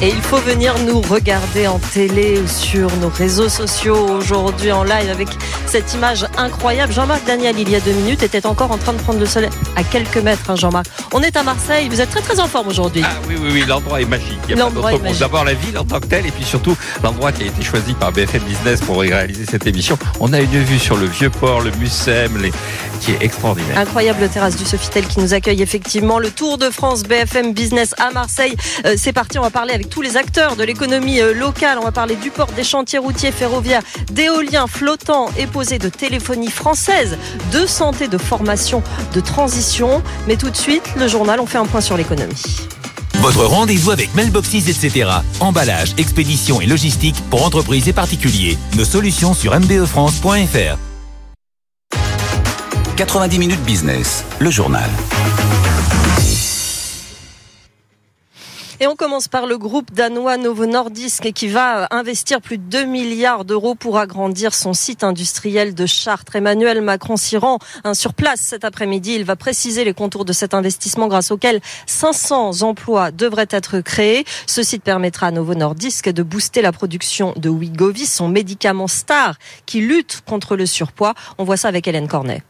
Et il faut venir nous regarder en télé sur nos réseaux sociaux aujourd'hui en live avec cette image incroyable. Jean-Marc Daniel, il y a deux minutes, était encore en train de prendre le soleil à quelques mètres, hein, Jean-Marc. On est à Marseille, vous êtes très très en forme aujourd'hui. Ah oui, oui, oui, l'endroit est magique. L'endroit est. D'abord la ville en tant que telle et puis surtout l'endroit qui a été choisi par BFM Business pour réaliser cette émission. On a une vue sur le vieux port, le Mucem, les... qui est extraordinaire. Incroyable terrasse du Sofitel qui nous accueille effectivement. Le Tour de France BFM Business à Marseille. Euh, c'est parti, on va parler avec tous les acteurs de l'économie euh, locale. On va parler du port, des chantiers routiers, ferroviaires, d'éoliens flottants et posés, de téléphonie française, de santé, de formation, de transition. Mais tout de suite, le journal, on fait un point sur l'économie. Votre rendez-vous avec Mailboxes, etc. Emballage, expédition et logistique pour entreprises et particuliers. Nos solutions sur mbefrance.fr. 90 minutes business, le journal. Et on commence par le groupe danois Novo Nordisk qui va investir plus de 2 milliards d'euros pour agrandir son site industriel de Chartres. Emmanuel Macron s'y rend hein, sur place cet après-midi. Il va préciser les contours de cet investissement grâce auquel 500 emplois devraient être créés. Ce site permettra à Novo Nordisk de booster la production de Wegovy, son médicament star qui lutte contre le surpoids. On voit ça avec Hélène Cornet.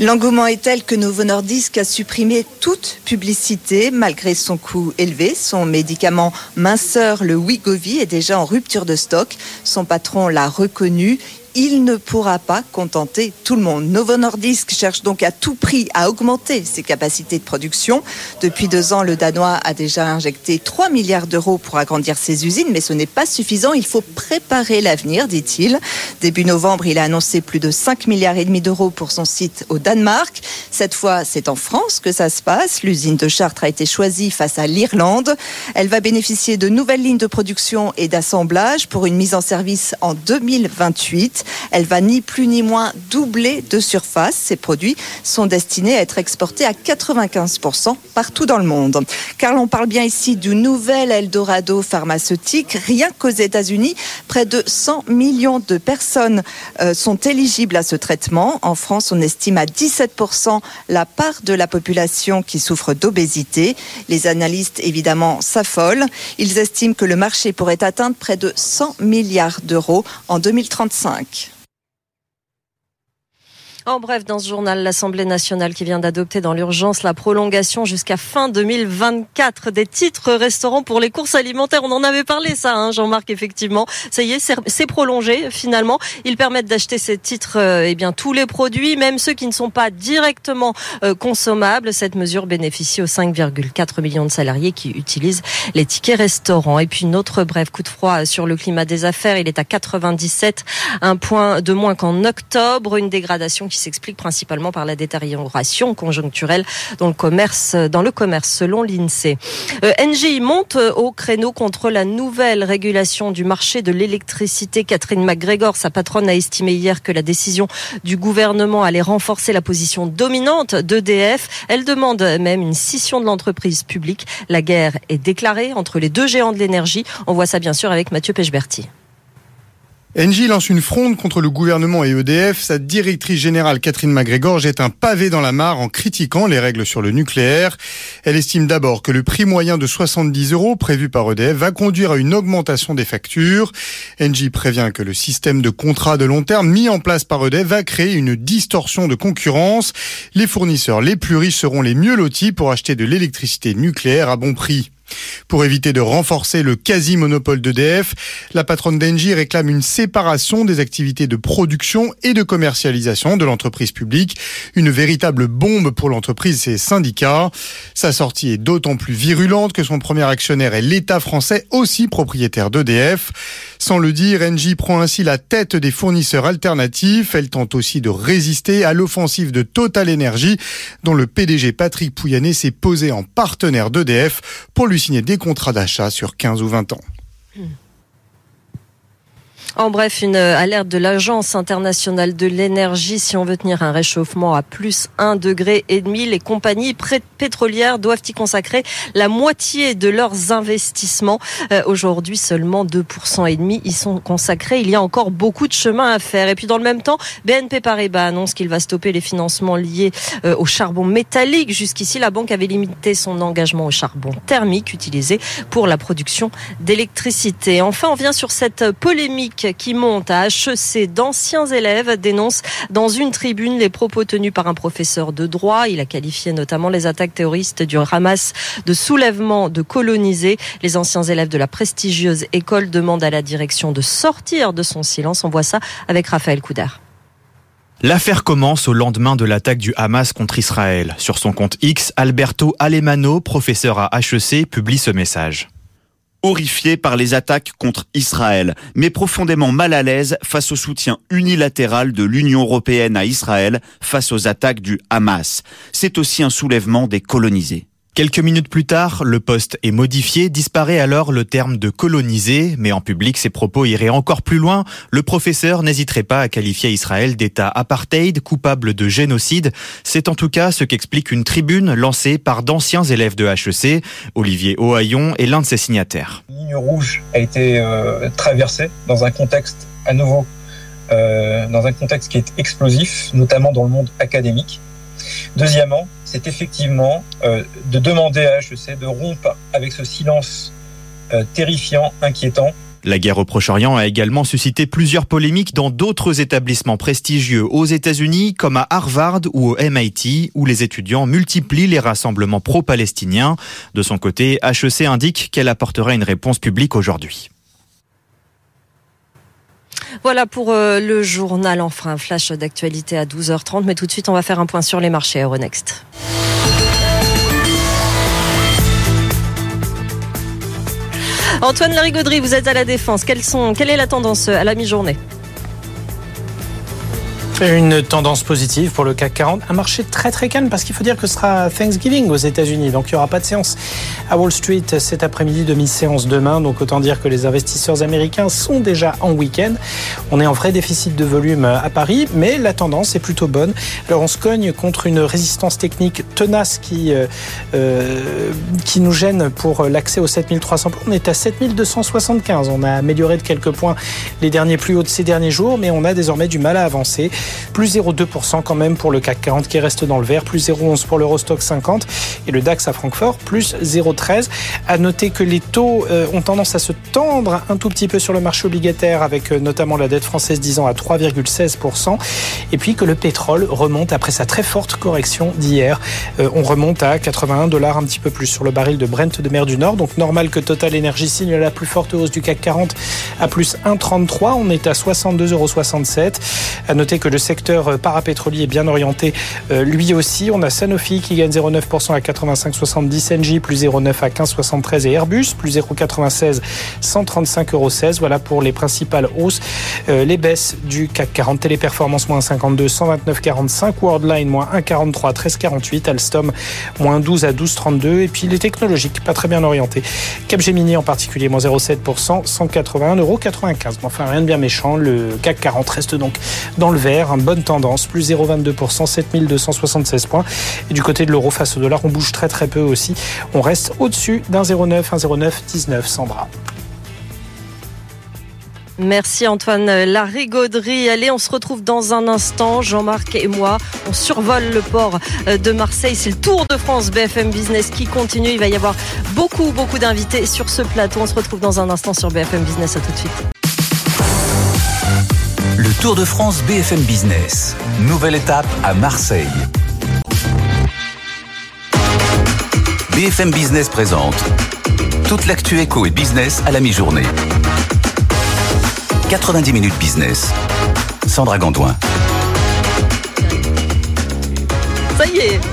L'engouement est tel que Novo Nordisk a supprimé toute publicité malgré son coût élevé. Son médicament minceur, le Wegovy, est déjà en rupture de stock. Son patron l'a reconnu. Il ne pourra pas contenter tout le monde. Novo Nordisk cherche donc à tout prix à augmenter ses capacités de production. Depuis deux ans, le Danois a déjà injecté 3 milliards d'euros pour agrandir ses usines, mais ce n'est pas suffisant. Il faut préparer l'avenir, dit-il. Début novembre, il a annoncé plus de 5 milliards et demi d'euros pour son site au Danemark. Cette fois, c'est en France que ça se passe. L'usine de Chartres a été choisie face à l'Irlande. Elle va bénéficier de nouvelles lignes de production et d'assemblage pour une mise en service en 2028. Elle va ni plus ni moins doubler de surface. Ces produits sont destinés à être exportés à 95% partout dans le monde. Car on parle bien ici du nouvel Eldorado pharmaceutique. Rien qu'aux États-Unis, près de 100 millions de personnes euh, sont éligibles à ce traitement. En France, on estime à 17% la part de la population qui souffre d'obésité. Les analystes, évidemment, s'affolent. Ils estiment que le marché pourrait atteindre près de 100 milliards d'euros en 2035. En bref, dans ce journal, l'Assemblée nationale qui vient d'adopter dans l'urgence la prolongation jusqu'à fin 2024 des titres restaurants pour les courses alimentaires. On en avait parlé, ça, hein, Jean-Marc, effectivement. Ça y est, c'est prolongé finalement. Ils permettent d'acheter ces titres, euh, eh bien, tous les produits, même ceux qui ne sont pas directement euh, consommables. Cette mesure bénéficie aux 5,4 millions de salariés qui utilisent les tickets restaurants. Et puis, une autre bref coup de froid sur le climat des affaires. Il est à 97, un point de moins qu'en octobre, une dégradation qui s'explique principalement par la détérioration conjoncturelle dans le commerce, dans le commerce selon l'INSEE. Euh, Engie monte au créneau contre la nouvelle régulation du marché de l'électricité. Catherine McGregor, sa patronne, a estimé hier que la décision du gouvernement allait renforcer la position dominante d'EDF. Elle demande même une scission de l'entreprise publique. La guerre est déclarée entre les deux géants de l'énergie. On voit ça bien sûr avec Mathieu Pechberti. Engie lance une fronde contre le gouvernement et EDF. Sa directrice générale Catherine McGregor jette un pavé dans la mare en critiquant les règles sur le nucléaire. Elle estime d'abord que le prix moyen de 70 euros prévu par EDF va conduire à une augmentation des factures. Engie prévient que le système de contrat de long terme mis en place par EDF va créer une distorsion de concurrence. Les fournisseurs les plus riches seront les mieux lotis pour acheter de l'électricité nucléaire à bon prix. Pour éviter de renforcer le quasi-monopole d'EDF, la patronne d'Engie réclame une séparation des activités de production et de commercialisation de l'entreprise publique, une véritable bombe pour l'entreprise et ses syndicats. Sa sortie est d'autant plus virulente que son premier actionnaire est l'État français, aussi propriétaire d'EDF. Sans le dire, Engie prend ainsi la tête des fournisseurs alternatifs. Elle tente aussi de résister à l'offensive de Total Energy, dont le PDG Patrick Pouyanné s'est posé en partenaire d'EDF pour lui signer des contrats d'achat sur 15 ou 20 ans. En bref, une alerte de l'Agence internationale de l'énergie. Si on veut tenir un réchauffement à plus 1 degré et demi, les compagnies pétrolières doivent y consacrer la moitié de leurs investissements. Euh, aujourd'hui, seulement 2% et demi y sont consacrés. Il y a encore beaucoup de chemin à faire. Et puis dans le même temps, BNP Paribas annonce qu'il va stopper les financements liés euh, au charbon métallique. Jusqu'ici, la banque avait limité son engagement au charbon thermique utilisé pour la production d'électricité. Enfin, on vient sur cette polémique qui monte à HEC. D'anciens élèves dénoncent dans une tribune les propos tenus par un professeur de droit. Il a qualifié notamment les attaques terroristes du Hamas de soulèvement de colonisés. Les anciens élèves de la prestigieuse école demandent à la direction de sortir de son silence. On voit ça avec Raphaël Couder. L'affaire commence au lendemain de l'attaque du Hamas contre Israël. Sur son compte X, Alberto Alemano, professeur à HEC, publie ce message horrifié par les attaques contre Israël, mais profondément mal à l'aise face au soutien unilatéral de l'Union européenne à Israël face aux attaques du Hamas. C'est aussi un soulèvement des colonisés. Quelques minutes plus tard, le poste est modifié, disparaît alors le terme de colonisé, mais en public, ses propos iraient encore plus loin. Le professeur n'hésiterait pas à qualifier Israël d'État apartheid, coupable de génocide. C'est en tout cas ce qu'explique une tribune lancée par d'anciens élèves de HEC. Olivier Ohaillon est l'un de ses signataires. Ligne rouge a été euh, traversée dans un contexte à nouveau, euh, dans un contexte qui est explosif, notamment dans le monde académique. Deuxièmement, c'est effectivement euh, de demander à HEC de rompre avec ce silence euh, terrifiant, inquiétant. La guerre au Proche-Orient a également suscité plusieurs polémiques dans d'autres établissements prestigieux aux États-Unis, comme à Harvard ou au MIT, où les étudiants multiplient les rassemblements pro-palestiniens. De son côté, HEC indique qu'elle apportera une réponse publique aujourd'hui. Voilà pour euh, le journal. Enfin, un flash d'actualité à 12h30. Mais tout de suite, on va faire un point sur les marchés Euronext. Antoine Larigauderie, vous êtes à la défense. Quelle est la tendance à la mi-journée? Une tendance positive pour le CAC 40, un marché très très calme parce qu'il faut dire que ce sera Thanksgiving aux États-Unis, donc il n'y aura pas de séance à Wall Street cet après-midi, demi-séance demain, donc autant dire que les investisseurs américains sont déjà en week-end. On est en vrai déficit de volume à Paris, mais la tendance est plutôt bonne. Alors on se cogne contre une résistance technique tenace qui, euh, euh qui nous gêne pour l'accès aux 7300 points. On est à 7275, on a amélioré de quelques points les derniers plus hauts de ces derniers jours, mais on a désormais du mal à avancer. Plus 0,2% quand même pour le CAC 40 qui reste dans le vert, plus 0,11 pour l'Eurostock 50 et le DAX à Francfort, plus 0,13. À noter que les taux euh, ont tendance à se tendre un tout petit peu sur le marché obligataire avec euh, notamment la dette française 10 ans à 3,16% et puis que le pétrole remonte après sa très forte correction d'hier. Euh, on remonte à 81 dollars un petit peu plus sur le baril de Brent de mer du Nord. Donc normal que Total Energy signe la plus forte hausse du CAC 40 à plus 1,33. On est à 62,67 euros. À secteur euh, parapétrolier est bien orienté euh, lui aussi. On a Sanofi qui gagne 0,9% à 85,70, Engie plus 0,9 à 15,73 et Airbus plus 0,96, 135,16 Voilà pour les principales hausses. Euh, les baisses du CAC 40, Téléperformance moins 52, 129,45, Worldline moins 1,43, 13,48, Alstom moins 12 à 12,32 et puis les technologiques pas très bien orientés. Capgemini en particulier moins 0,7%, 181,95 euros. Enfin rien de bien méchant, le CAC 40 reste donc dans le vert une bonne tendance, plus 0,22%, 7276 points. Et du côté de l'euro face au dollar, on bouge très très peu aussi. On reste au-dessus d'un 0,9, 1,0919, Sandra. Merci Antoine Larigauderie. Allez, on se retrouve dans un instant. Jean-Marc et moi, on survole le port de Marseille. C'est le Tour de France BFM Business qui continue. Il va y avoir beaucoup, beaucoup d'invités sur ce plateau. On se retrouve dans un instant sur BFM Business. À tout de suite. Le Tour de France BFM Business. Nouvelle étape à Marseille. BFM Business présente toute l'actu éco et business à la mi-journée. 90 minutes business. Sandra Gandoin.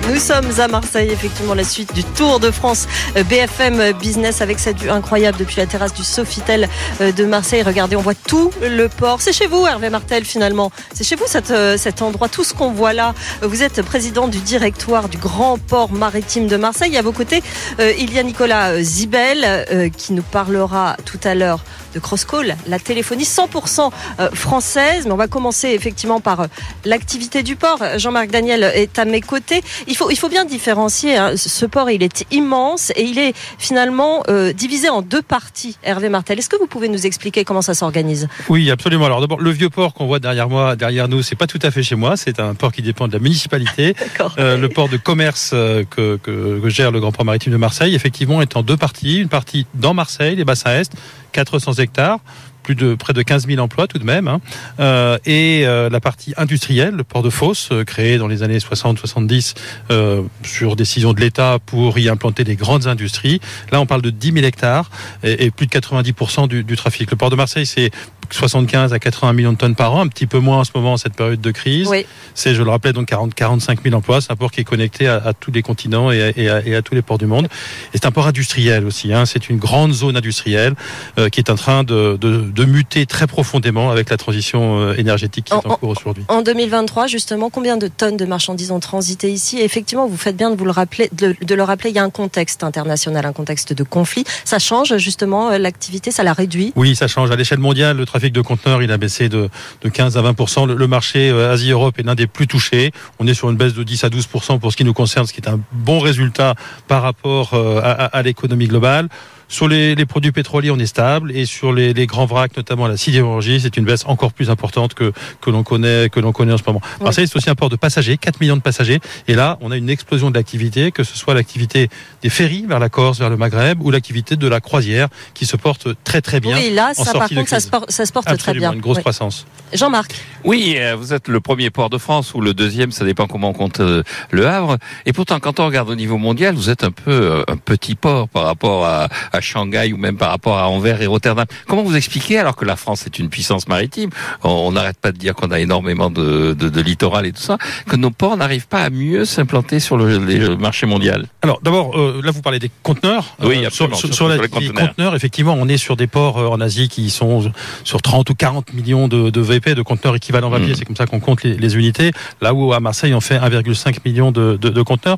Nous sommes à Marseille, effectivement, la suite du Tour de France euh, BFM Business avec cette vue incroyable depuis la terrasse du Sofitel euh, de Marseille. Regardez, on voit tout le port. C'est chez vous, Hervé Martel, finalement. C'est chez vous euh, cet endroit, tout ce qu'on voit là. Vous êtes président du directoire du Grand Port Maritime de Marseille. À vos côtés, il y a Nicolas Zibel qui nous parlera tout à l'heure de Cross Call, la téléphonie 100% française. Mais on va commencer effectivement par l'activité du port. Jean-Marc Daniel est à mes côtés. Il faut, il faut bien différencier. Hein. Ce port, il est immense et il est finalement euh, divisé en deux parties. Hervé Martel, est-ce que vous pouvez nous expliquer comment ça s'organise? Oui, absolument. Alors d'abord, le vieux port qu'on voit derrière moi, derrière nous, c'est pas tout à fait chez moi. C'est un port qui dépend de la municipalité. euh, le port de commerce euh, que, que, que, gère le Grand Port Maritime de Marseille, effectivement, est en deux parties. Une partie dans Marseille, les bassins est, 400 hectares plus de près de 15 000 emplois tout de même, hein. euh, et euh, la partie industrielle, le port de Fos, euh, créé dans les années 60-70 euh, sur décision de l'État pour y implanter des grandes industries. Là, on parle de 10 000 hectares et, et plus de 90% du, du, trafic. Le port de Marseille, c'est 75 à 80 millions de tonnes par an, un petit peu moins en ce moment en cette période de crise. Oui. C'est, je le rappelais, donc 40, 45 000 emplois. C'est un port qui est connecté à, à tous les continents et à, et, à, et à, tous les ports du monde. Et c'est un port industriel aussi. Hein. C'est une grande zone industrielle euh, qui est en train de, de, de, muter très profondément avec la transition euh, énergétique qui en, est en cours aujourd'hui. En 2023, justement, combien de tonnes de marchandises ont transité ici? Et Effectivement, vous faites bien de vous le rappeler, de, de, le rappeler. Il y a un contexte international, un contexte de conflit. Ça change justement euh, l'activité, ça la réduit? Oui, ça change à l'échelle mondiale. Le trafic de conteneurs, il a baissé de, de 15 à 20 le, le, marché euh, Asie-Europe est l'un des plus touchés. On est sur une baisse de 10 à 12% pour ce qui nous concerne, ce qui est un bon résultat par rapport euh, à l'économie globale. Sur les, les, produits pétroliers, on est stable, et sur les, les grands vracs, notamment la sidérurgie, c'est une baisse encore plus importante que que l'on connaît que l'on connaît en ce moment. Oui. Marseille, c'est aussi un port de passagers, 4 millions de passagers, et là, on a une explosion de l'activité, que ce soit l'activité des ferries vers la Corse, vers le Maghreb, ou l'activité de la croisière, qui se porte très très bien. Oui, là, ça par contre, ça se, porte, ça se porte Absolument, très bien. Une grosse oui. croissance. Jean-Marc. Oui, euh, vous êtes le premier port de France ou le deuxième, ça dépend comment on compte euh, le Havre. Et pourtant, quand on regarde au niveau mondial, vous êtes un peu euh, un petit port par rapport à, à Shanghai ou même par rapport à Anvers et Rotterdam. Comment vous expliquez, alors que la France est une puissance maritime, on n'arrête pas de dire qu'on a énormément de, de, de, littoral et tout ça, que nos ports n'arrivent pas à mieux s'implanter sur le, le, marché mondial Alors d'abord, euh, là vous parlez des conteneurs. Oui, euh, absolument. Sur, sur, sur, la, les conteneurs. conteneurs. effectivement, on est sur des ports euh, en Asie qui sont sur 30 ou 40 millions de, de VP, de conteneurs équivalents papier. Mmh. C'est comme ça qu'on compte les, les, unités. Là où à Marseille, on fait 1,5 million de conteneurs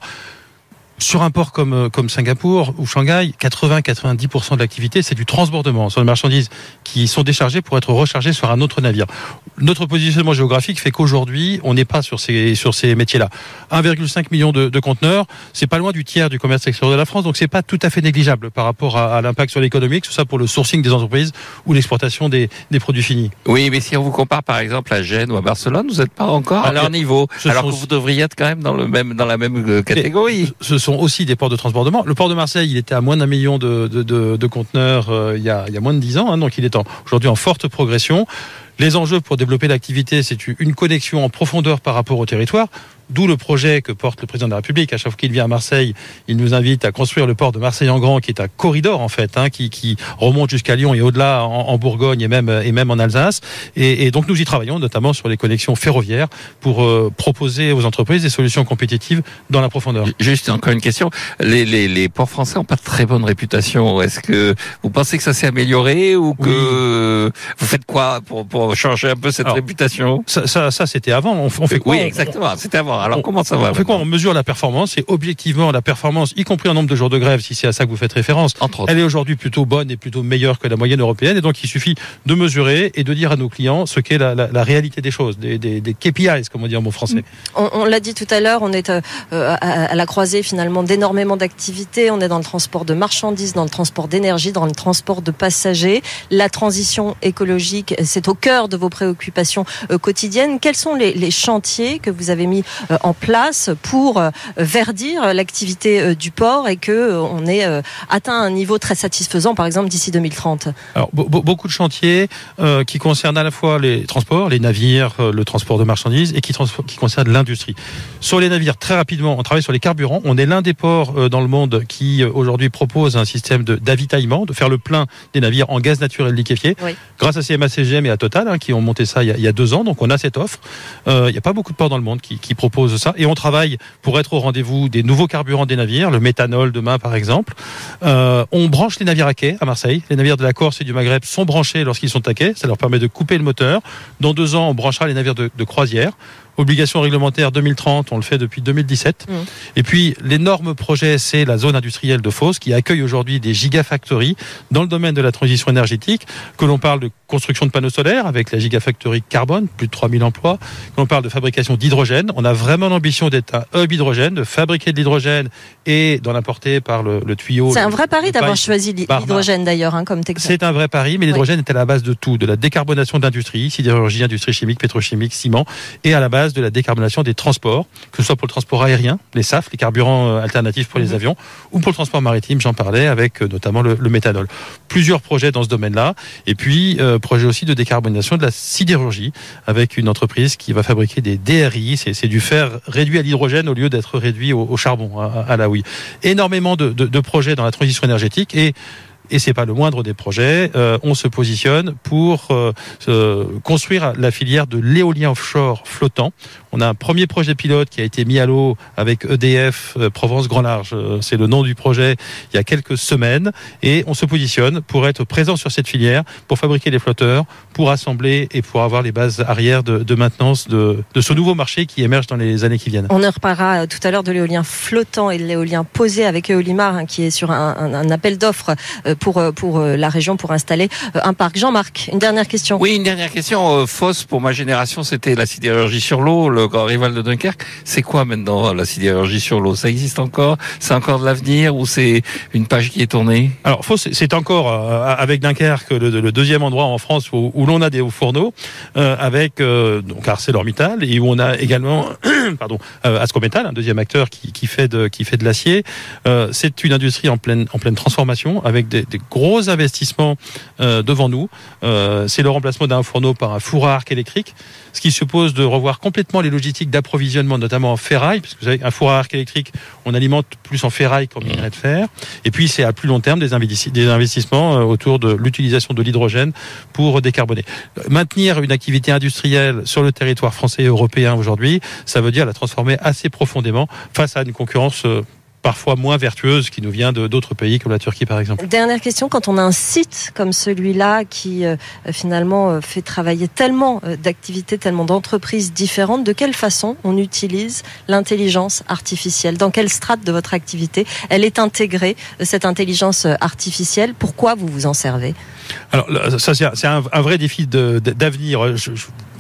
sur un port comme, comme Singapour ou Shanghai, 80-90% de l'activité, c'est du transbordement sur les marchandises qui sont déchargées pour être rechargées sur un autre navire. Notre positionnement géographique fait qu'aujourd'hui, on n'est pas sur ces, sur ces métiers-là. 1,5 million de, de conteneurs, c'est pas loin du tiers du commerce extérieur de la France, donc c'est pas tout à fait négligeable par rapport à, à l'impact sur l'économie, que ce soit pour le sourcing des entreprises ou l'exportation des, des, produits finis. Oui, mais si on vous compare par exemple à Gênes ou à Barcelone, vous n'êtes pas encore à leur niveau, alors que vous devriez être quand même dans, le même, dans la même catégorie. Ce sont aussi des ports de transbordement. Le port de Marseille, il était à moins d'un million de, conteneurs euh, il, y a, il y a moins de dix ans, hein, donc il est aujourd'hui en forte progression. Les enjeux pour développer l'activité, c'est une connexion en profondeur par rapport au territoire. D'où le projet que porte le président de la République. À chaque fois qu'il vient à Marseille, il nous invite à construire le port de Marseille-en-Grand, qui est un corridor en fait, hein, qui, qui, remonte jusqu'à Lyon et au-delà en, en, Bourgogne et même, et même en Alsace. Et, et, donc nous y travaillons, notamment sur les connexions ferroviaires, pour euh, proposer aux entreprises des solutions compétitives dans la profondeur. Juste encore une question. Les, les, les ports français n'ont pas de très bonne réputation. Est-ce que vous pensez que ça s'est amélioré ou que oui. vous faites quoi pour, pour changer un peu cette Alors, réputation? Ça, ça, ça c'était avant. On, on, fait quoi? Oui, exactement. C'était avant. Alors on, comment ça va On fait quoi On mesure la performance et objectivement la performance, y compris en nombre de jours de grève, si c'est à ça que vous faites référence, Entre elle est aujourd'hui plutôt bonne et plutôt meilleure que la moyenne européenne. Et donc il suffit de mesurer et de dire à nos clients ce qu'est la, la, la, réalité des choses, des, des, des, KPIs, comme on dit en bon français. On, on l'a dit tout à l'heure, on est euh, à, à, la croisée finalement d'énormément d'activités. On est dans le transport de marchandises, dans le transport d'énergie, dans le transport de passagers. La transition écologique, c'est au cœur de vos préoccupations euh, quotidiennes. Quels sont les, les chantiers que vous avez mis euh, en place pour euh, verdir l'activité euh, du port et que euh, on ait atteint un niveau très satisfaisant, par exemple d'ici 2030 Alors beaucoup de chantiers euh, qui concernent à la fois les transports, les navires, le transport de marchandises et qui, qui concernent l'industrie. Sur les navires, très rapidement, on travaille sur les carburants. On est l'un des ports euh, dans le monde qui aujourd'hui propose un système d'avitaillement, de, de, faire le plein des navires en gaz naturel liquéfié, oui. grâce à CMA CGM et à Total hein, qui ont monté ça il y, a, il y, a, deux ans. Donc on a cette offre. Il n'y a pas beaucoup de ports dans le monde qui, qui proposent propose ça. Et on travaille pour être au rendez-vous des nouveaux carburants des navires, le méthanol demain par exemple. Euh, on branche les navires à quai à Marseille. Les navires de la Corse et du Maghreb sont branchés lorsqu'ils sont à quai. Ça leur permet de couper le moteur. Dans deux ans, on branchera les navires de, de croisière. Obligation réglementaire 2030, on le fait depuis 2017. Mmh. Et puis l'énorme projet, c'est la zone industrielle de Fos qui accueille aujourd'hui des gigafactories dans le domaine de la transition énergétique, que l'on parle de construction de panneaux solaires avec la gigafactory carbone, plus de 3000 emplois, que l'on parle de fabrication d'hydrogène. On a vraiment l'ambition d'être un hub hydrogène, de fabriquer de l'hydrogène et d'en apporter par le, le tuyau. C'est un vrai pari d'avoir choisi l'hydrogène d'ailleurs hein, comme technologie. c'est un vrai pari, mais l'hydrogène est à la base de tout, de la décarbonation d'industrie, sidérurgie, industrie chimique, pétrochimique, ciment, et à la base de la décarbonation des transports, que ce soit pour le transport aérien, les SAF, les carburants euh, alternatifs pour les avions, ou pour le transport maritime, j'en parlais, avec euh, notamment le, le méthanol. Plusieurs projets dans ce domaine-là, et puis euh, projet aussi de décarbonisation de la sidérurgie, avec une entreprise qui va fabriquer des DRI, c'est du fer réduit à l'hydrogène au lieu d'être réduit au, charbon, à, à la houille. Énormément de, de- de projets dans la transition énergétique, et et c'est pas le moindre des projets. euh, on se positionne pour euh, construire la filière de l'éolien offshore flottant. On a un premier projet pilote qui a été mis à l'eau avec EDF euh, Provence Grand Large. c'est le nom du projet. Il y a quelques semaines et on se positionne pour être présent sur cette filière, pour fabriquer les flotteurs, pour assembler et pour avoir les bases arrière de, maintenance de, ce nouveau marché qui émerge dans les années qui viennent. On en reparlera tout à l'heure de l'éolien flottant et de l'éolien posé avec Eolimar hein, qui est sur un, un- appel d'offres pour, euh, pour euh, la région pour installer euh, un parc. Jean-Marc, une dernière question. Oui, une dernière question. Euh, Foss, pour ma génération, c'était la sidérurgie sur l'eau, le grand rival de Dunkerque. C'est quoi maintenant la sidérurgie sur l'eau? Ça existe encore? C'est encore de l'avenir ou c'est une page qui est tournée? Alors, Fos, c'est- c'est encore euh, avec Dunkerque le, le deuxième endroit en France où, où l'on a des hauts fourneaux, euh, avec euh, donc ArcelorMittal et où on a également, pardon, euh, Ascométal, un deuxième acteur qui, qui fait de qui fait de l'acier. Euh, c'est une industrie en pleine en pleine transformation, avec des, des gros investissements euh, devant nous. Euh, c'est le remplacement d'un fourneau par un four à arc électrique, ce qui suppose de revoir complètement les logistiques d'approvisionnement, notamment en ferraille, puisque vous savez qu'un four à arc électrique, on alimente plus en ferraille qu'en minerai de fer. Et puis c'est à plus long terme des, investis- des investissements euh, autour de l'utilisation de l'hydrogène pour décarboner. Maintenir une activité industrielle sur le territoire français et européen aujourd'hui, ça veut dire la transformer assez profondément face à une concurrence parfois moins vertueuse qui nous vient de d'autres pays comme la Turquie par exemple. Dernière question, quand on a un site comme celui-là qui euh, finalement euh, fait travailler tellement euh, d'activités, tellement d'entreprises différentes, de quelle façon on utilise l'intelligence artificielle? Dans quelle strate de votre activité elle est intégrée, cette intelligence artificielle? Pourquoi vous vous en servez? Alors ça c'est un, vrai défi d'avenir.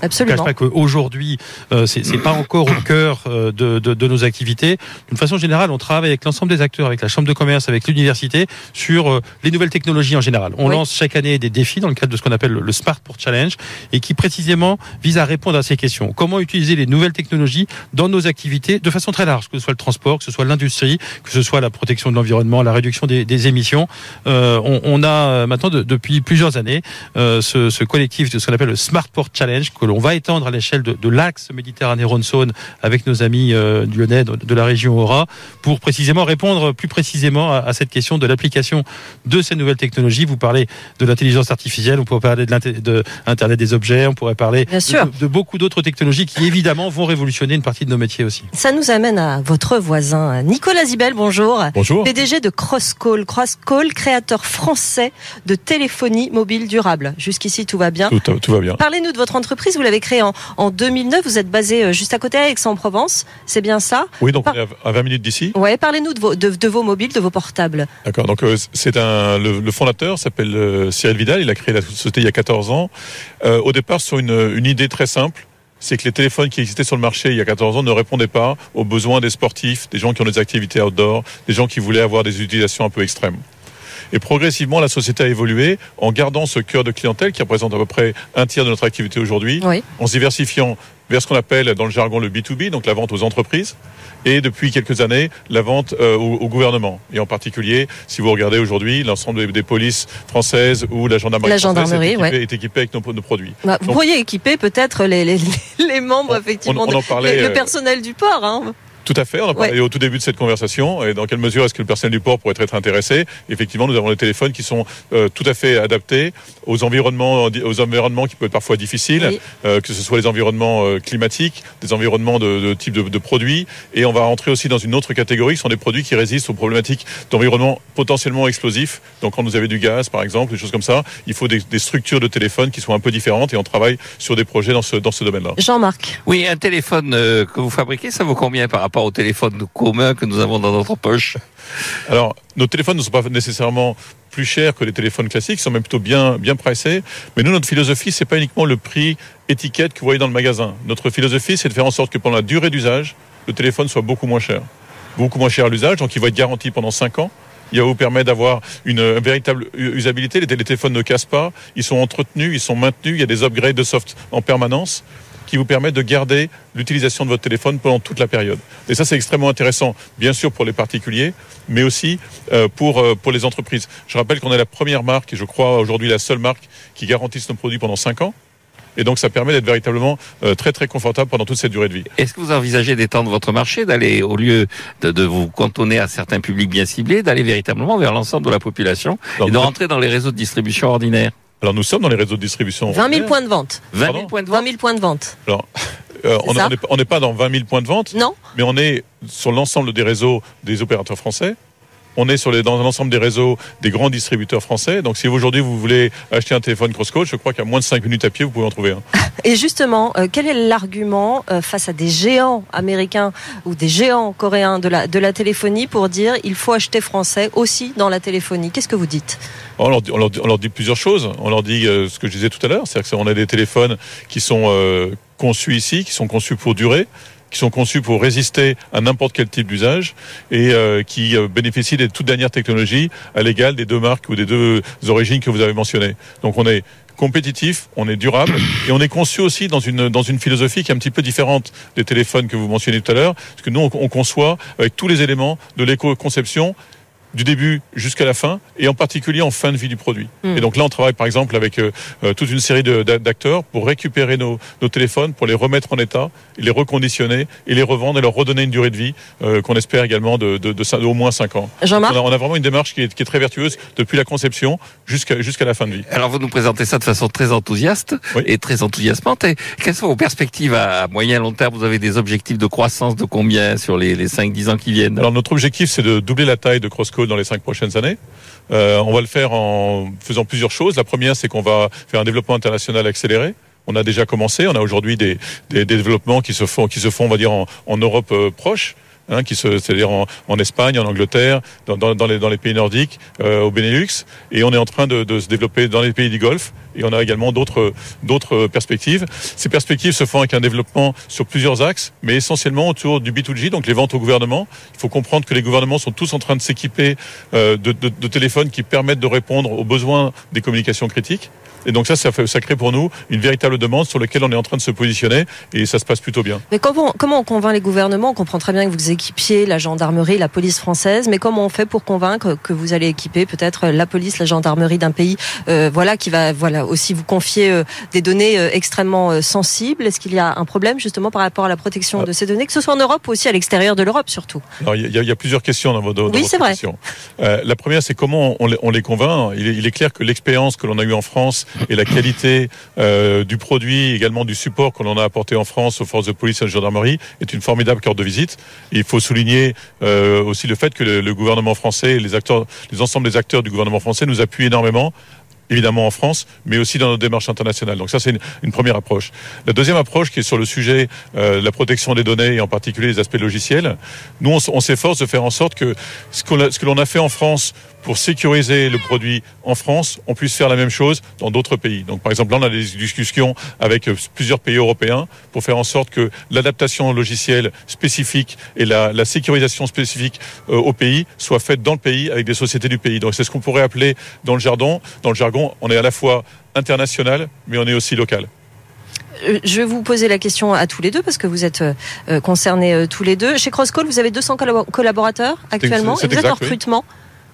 Absolument. Je ne cache pas qu'aujourd'hui, euh, c'est c'est pas encore au cœur euh, de, de, de nos activités. D'une façon générale, on travaille avec l'ensemble des acteurs, avec la chambre de commerce, avec l'université, sur euh, les nouvelles technologies en général. On Oui. lance chaque année des défis dans le cadre de ce qu'on appelle le, Smart pour Challenge et qui précisément vise à répondre à ces questions. Comment utiliser les nouvelles technologies dans nos activités de façon très large, que ce soit le transport, que ce soit l'industrie, que ce soit la protection de l'environnement, la réduction des, des émissions. Euh, on, on a euh, maintenant de- depuis plusieurs années euh, ce, ce collectif de ce qu'on appelle le Smart Port Challenge que l'on va étendre à l'échelle de, de l'axe Méditerranée-Rhône-Saône avec nos amis euh, lyonnais de, de la région Aura pour précisément répondre plus précisément à, à cette question de l'application de ces nouvelles technologies. Vous parlez de l'intelligence artificielle, vous pourrez parler de, l'inté- de Internet des objets, on pourrait parler de, de beaucoup d'autres technologies qui évidemment vont révolutionner une partie de nos métiers aussi. Ça nous amène à votre voisin, Nicolas Zibel, bonjour. Bonjour. PDG de Crosscall. Crosscall, créateur français de téléphonie mobile durable. Jusqu'ici, tout va bien. Tout, tout va bien. Parlez-nous de votre entreprise. Vous l'avez créée en, en 2009. Vous êtes basé euh, juste à côté à Aix-en-Provence. C'est bien ça? Oui, donc Par- on est à 20 minutes d'ici. Ouais, parlez-nous de vos, de, de vos mobiles, de vos portables. D'accord. Donc euh, c'est un le, le fondateur s'appelle euh, Cyril Vidal. Il a créé la société il y a 14 ans. Euh, au départ, sur une, une idée très simple. C'est que les téléphones qui existaient sur le marché il y a 14 ans ne répondaient pas aux besoins des sportifs, des gens qui ont des activités outdoor, des gens qui voulaient avoir des utilisations un peu extrêmes. Et progressivement, la société a évolué en gardant ce cœur de clientèle qui représente à peu près un tiers de notre activité aujourd'hui, Oui. en se diversifiant vers ce qu'on appelle dans le jargon le B2B, donc la vente aux entreprises, et depuis quelques années, la vente euh, au, au gouvernement. Et en particulier, si vous regardez aujourd'hui, l'ensemble des, des polices françaises ou la gendarmerie, La gendarmerie, est, équipée, ouais. est équipée avec nos, nos produits. Bah, vous Donc- pourriez équiper peut-être les, les, les membres, On- effectivement, on en de- parlait, le, le euh, personnel du port. Hein. Tout à fait. On a parlé Ouais. au tout début de cette conversation. Et dans quelle mesure est-ce que le personnel du port pourrait être intéressé Effectivement, nous avons des téléphones qui sont euh, tout à fait adaptés aux environnements, aux environnements qui peuvent être parfois difficiles, Oui. euh, que ce soit les environnements euh, climatiques, des environnements de, de type de, de produits. Et on va rentrer aussi dans une autre catégorie, qui sont des produits qui résistent aux problématiques d'environnement potentiellement explosifs. Donc, quand vous avez du gaz, par exemple, des choses comme ça, il faut des, des structures de téléphone qui soient un peu différentes. Et on travaille sur des projets dans ce, dans ce domaine-là. Jean-Marc. Oui, un téléphone euh, que vous fabriquez, ça vaut combien par rapport au téléphone commun que nous avons dans notre poche Alors, nos téléphones ne sont pas nécessairement plus chers que les téléphones classiques, ils sont même plutôt bien, bien pricés. Mais nous, notre philosophie, c'est pas uniquement le prix étiquette que vous voyez dans le magasin. Notre philosophie, c'est de faire en sorte que pendant la durée d'usage, le téléphone soit beaucoup moins cher. Beaucoup moins cher à l'usage, donc il va être garanti pendant 5 ans. Il vous permet d'avoir une, véritable usabilité. Les téléphones ne cassent pas, ils sont entretenus, ils sont maintenus, il y a des upgrades de soft en permanence qui vous permettent de garder l'utilisation de votre téléphone pendant toute la période. Et ça, c'est extrêmement intéressant, bien sûr pour les particuliers, mais aussi euh, pour, euh, pour les entreprises. Je rappelle qu'on est la première marque, et je crois aujourd'hui la seule marque, qui garantisse nos produits pendant 5 ans. Et donc, ça permet d'être véritablement euh, très, très confortable pendant toute cette durée de vie. Est-ce que vous envisagez d'étendre votre marché, d'aller, au lieu de, de vous cantonner à certains publics bien ciblés, d'aller véritablement vers l'ensemble de la population et de rentrer dans les réseaux de distribution ordinaires? Alors, nous sommes dans les réseaux de distribution. 20 000 ordinaires. points de vente. 20 000 Pardon points de 20 vente 000 points de vente. Alors, euh, on n'est pas dans 20 000 points de vente, Non mais on est sur l'ensemble des réseaux des opérateurs français. On est sur les, dans l'ensemble des réseaux des grands distributeurs français. Donc, si aujourd'hui vous voulez acheter un téléphone Crosscode, je crois qu'à moins de 5 minutes à pied, vous pouvez en trouver un. Et justement, euh, quel est l'argument euh, face à des géants américains ou des géants coréens de la, de la téléphonie pour dire il faut acheter français aussi dans la téléphonie? Qu'est-ce que vous dites? On leur, dit, on, leur dit, on leur dit plusieurs choses. On leur dit euh, ce que je disais tout à l'heure, c'est-à-dire qu'on a des téléphones qui sont conçus ici, qui sont conçus pour durer, qui sont conçus pour résister à n'importe quel type d'usage et euh, qui euh, bénéficient des toutes dernières technologies à l'égal des deux marques ou des deux origines que vous avez mentionnées. Donc on est compétitif, on est durable et on est conçu aussi dans une philosophie qui est un petit peu différente des téléphones que vous mentionnez tout à l'heure, parce que nous on conçoit avec tous les éléments de l'éco-conception du début jusqu'à la fin, et en particulier en fin de vie du produit. Mm. Et donc là, on travaille par exemple avec euh, euh, toute une série d'acteurs pour récupérer nos, nos téléphones, pour les remettre en état, les reconditionner, et les revendre, et leur redonner une durée de vie euh, qu'on espère également de, de, de, cin- d'au moins 5 ans. Jean-Marc On a, on a vraiment une démarche qui est, qui est très vertueuse depuis la conception jusqu'à jusqu'à la fin de vie. Alors vous nous présentez ça de façon très enthousiaste Oui. et très enthousiasmante. Et quelles sont vos perspectives à moyen long terme? Vous avez des objectifs de croissance de combien sur les, les 5-10 ans qui viennent? Alors notre objectif, c'est de doubler la taille de Dans les cinq prochaines années. Euh, on va le faire en faisant plusieurs choses. La première, c'est qu'on va faire un développement international accéléré. On a déjà commencé. On a aujourd'hui des, développements qui se font, qui se font, on va dire, en, en Europe euh, proche. Hein, qui se, c'est-à-dire en, Espagne, en Angleterre, dans, les, pays nordiques, euh, au Benelux, et on est en train de, se développer dans les pays du Golfe, et on a également d'autres perspectives. Ces perspectives se font avec un développement sur plusieurs axes, mais essentiellement autour du B2G, donc les ventes au gouvernement. Il faut comprendre que les gouvernements sont tous en train de s'équiper euh, de téléphones qui permettent de répondre aux besoins des communications critiques. Et donc ça, ça, fait, ça crée pour nous une véritable demande sur laquelle on est en train de se positionner, et ça se passe plutôt bien. Mais comment, comment on convainc les gouvernements? On comprend très bien que vous équipiez la gendarmerie, la police française, mais comment on fait pour convaincre que vous allez équiper peut-être la police, la gendarmerie d'un pays, euh, voilà, qui va, voilà, aussi vous confier euh, des données euh, extrêmement sensibles? Est-ce qu'il y a un problème justement par rapport à la protection de ces données, que ce soit en Europe ou aussi à l'extérieur de l'Europe surtout? Alors, il y, a- il y a plusieurs questions dans, vos- dans Oui, votre c'est vrai. question. Euh, la première, c'est comment on les, on les convainc? Il est, il est clair que l'expérience que l'on a eue en France et la qualité euh, du produit, également du support que l'on a apporté en France aux forces de police et de gendarmerie, est une formidable carte de visite. Il faut souligner euh, aussi le fait que le, gouvernement français, et les acteurs, les ensembles des acteurs du gouvernement français nous appuient énormément évidemment en France, mais aussi dans nos démarches internationales. Donc ça, c'est une, une première approche. La deuxième approche, qui est sur le sujet euh, la protection des données et en particulier les aspects logiciels, nous, on, s'efforce de faire en sorte que ce, a- ce que l'on a fait en France pour sécuriser le produit en France, on puisse faire la même chose dans d'autres pays. Donc, par exemple, là, on a des discussions avec euh, plusieurs pays européens pour faire en sorte que l'adaptation logicielle spécifique et la, la sécurisation spécifique euh, au pays soit faite dans le pays avec des sociétés du pays. Donc, c'est ce qu'on pourrait appeler dans le jargon, dans le jargon, on est à la fois international, mais on est aussi local. Euh, Je vais vous poser la question à tous les deux parce que vous êtes concernés tous les deux. Chez Crosscall, vous avez 200 collabo- collaborateurs actuellement et vous êtes en oui.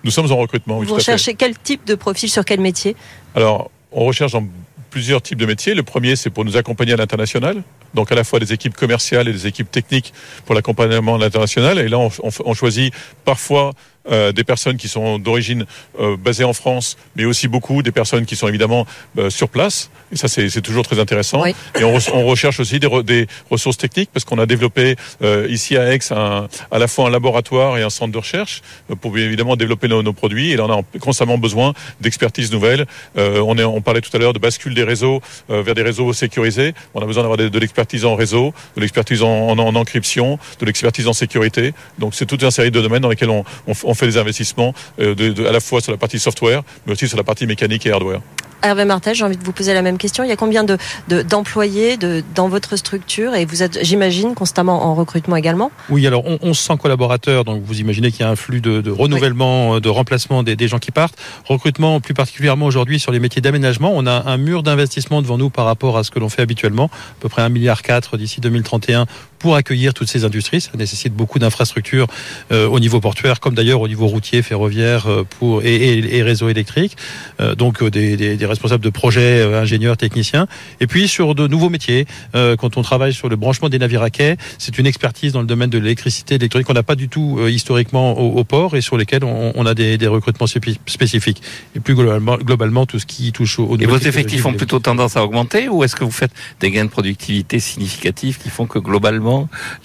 Nous sommes en recrutement, oui, vous recherchez quel type de profil sur quel métier? Alors, on recherche dans plusieurs types de métiers. Le premier, c'est pour nous accompagner à l'international. Donc à la fois des équipes commerciales et des équipes techniques pour l'accompagnement international. Et là, on, on, on choisit parfois euh, des personnes qui sont d'origine euh, basée en France, mais aussi beaucoup des personnes qui sont évidemment euh, sur place. Et ça, c'est toujours très intéressant. Oui. Et on, re- on recherche aussi des, re- des ressources techniques parce qu'on a développé euh, ici à Aix un, à la fois un laboratoire et un centre de recherche pour évidemment développer nos, nos produits. Et là, on a constamment besoin d'expertise nouvelle. On, est, on parlait tout à l'heure de bascule des réseaux vers des réseaux sécurisés. On a besoin d'avoir de, de l'expertise en réseau, de l'expertise en, en, en encryption, de l'expertise en sécurité. Donc c'est toute une série de domaines dans lesquels on, fait des investissements euh, à la fois sur la partie software, mais aussi sur la partie mécanique et hardware. Hervé Martel, j'ai envie de vous poser la même question. Il y a combien de de- d'employés de, dans votre structure et vous êtes, j'imagine, constamment en recrutement également Oui, alors on, 1100 collaborateurs, donc vous imaginez qu'il y a un flux de, de renouvellement, euh, de remplacement des, des gens qui partent. Recrutement, plus particulièrement aujourd'hui sur les métiers d'aménagement, on a un mur d'investissement devant nous par rapport à ce que l'on fait habituellement, à peu près 1,4 milliard d'ici 2031 pour accueillir toutes ces industries. Ça nécessite beaucoup d'infrastructures euh, au niveau portuaire, comme d'ailleurs au niveau routier, ferroviaire euh, pour, et, et, et réseau électrique. Euh, donc euh, des, des, des responsables de projets, euh, ingénieurs, techniciens. Et puis sur de nouveaux métiers, euh, quand on travaille sur le branchement des navires à quai, c'est une expertise dans le domaine de l'électricité, de l'électronique qu'on n'a pas du tout euh, historiquement au, au port et sur lesquels on, on a des, des recrutements spéci- spécifiques. Et plus globalement, globalement tout ce qui touche au, au Et vos effectifs ont plutôt tendance à augmenter ou est-ce que vous faites des gains de productivité significatifs qui font que globalement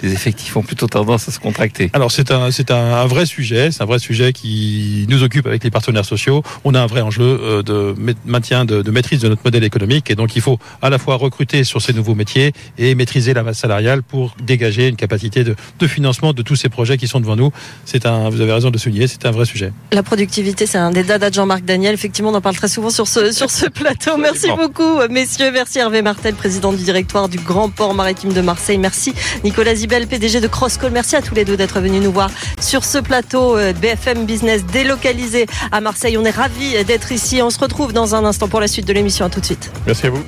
les effectifs ont plutôt tendance à se contracter Alors c'est un c'est un, un vrai sujet, c'est un vrai sujet qui nous occupe avec les partenaires sociaux. On a un vrai enjeu euh, de ma- maintien de, de maîtrise de notre modèle économique et donc il faut à la fois recruter sur ces nouveaux métiers et maîtriser la masse salariale pour dégager une capacité de, de financement de tous ces projets qui sont devant nous. C'est un vous avez raison de le souligner, c'est un vrai sujet. La productivité, c'est un des dadas de Jean-Marc Daniel. Effectivement, on en parle très souvent sur ce, sur ce plateau. Merci beaucoup, messieurs. Merci Hervé Martel, président du directoire du Grand Port Maritime de Marseille. Merci Nicolas Zibel, PDG de Crosscall. Merci à tous les deux d'être venus nous voir sur ce plateau euh, BFM Business délocalisé à Marseille. On est ravis d'être ici. On se retrouve dans un instant pour la suite de l'émission. À tout de suite. Merci à vous.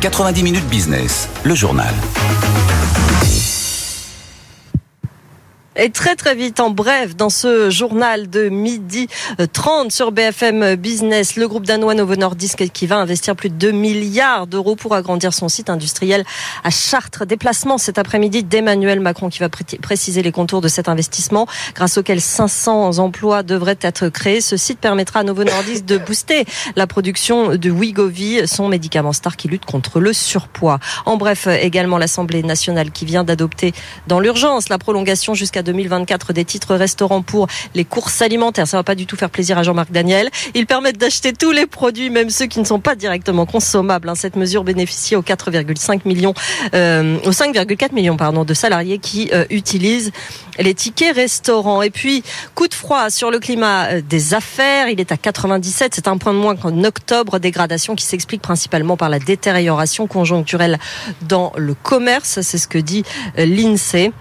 90 minutes business, le journal. Et très très vite, en bref, dans ce journal de midi euh, 30 sur BFM Business, le groupe danois Novo Nordisk qui va investir plus de 2 milliards d'euros pour agrandir son site industriel à Chartres. Déplacement cet après-midi d'Emmanuel Macron qui va pré- préciser les contours de cet investissement grâce auquel 500 emplois devraient être créés. Ce site permettra à Novo Nordisk de booster la production de Wegovy, son médicament star qui lutte contre le surpoids. En bref, également l'Assemblée nationale qui vient d'adopter dans l'urgence la prolongation jusqu'à 2024 des titres restaurants pour les courses alimentaires. Ça va pas du tout faire plaisir à Jean-Marc Daniel. Ils permettent d'acheter tous les produits, même ceux qui ne sont pas directement consommables. hein. Cette mesure bénéficie aux 4,5 millions, euh, aux 5,4 millions pardon de salariés qui euh, utilisent les tickets restaurants. Et puis coup de froid sur le climat euh, des affaires. Il est à 97. C'est un point de moins qu'en octobre. Dégradation qui s'explique principalement par la détérioration conjoncturelle dans le commerce. C'est ce que dit l'INSEE.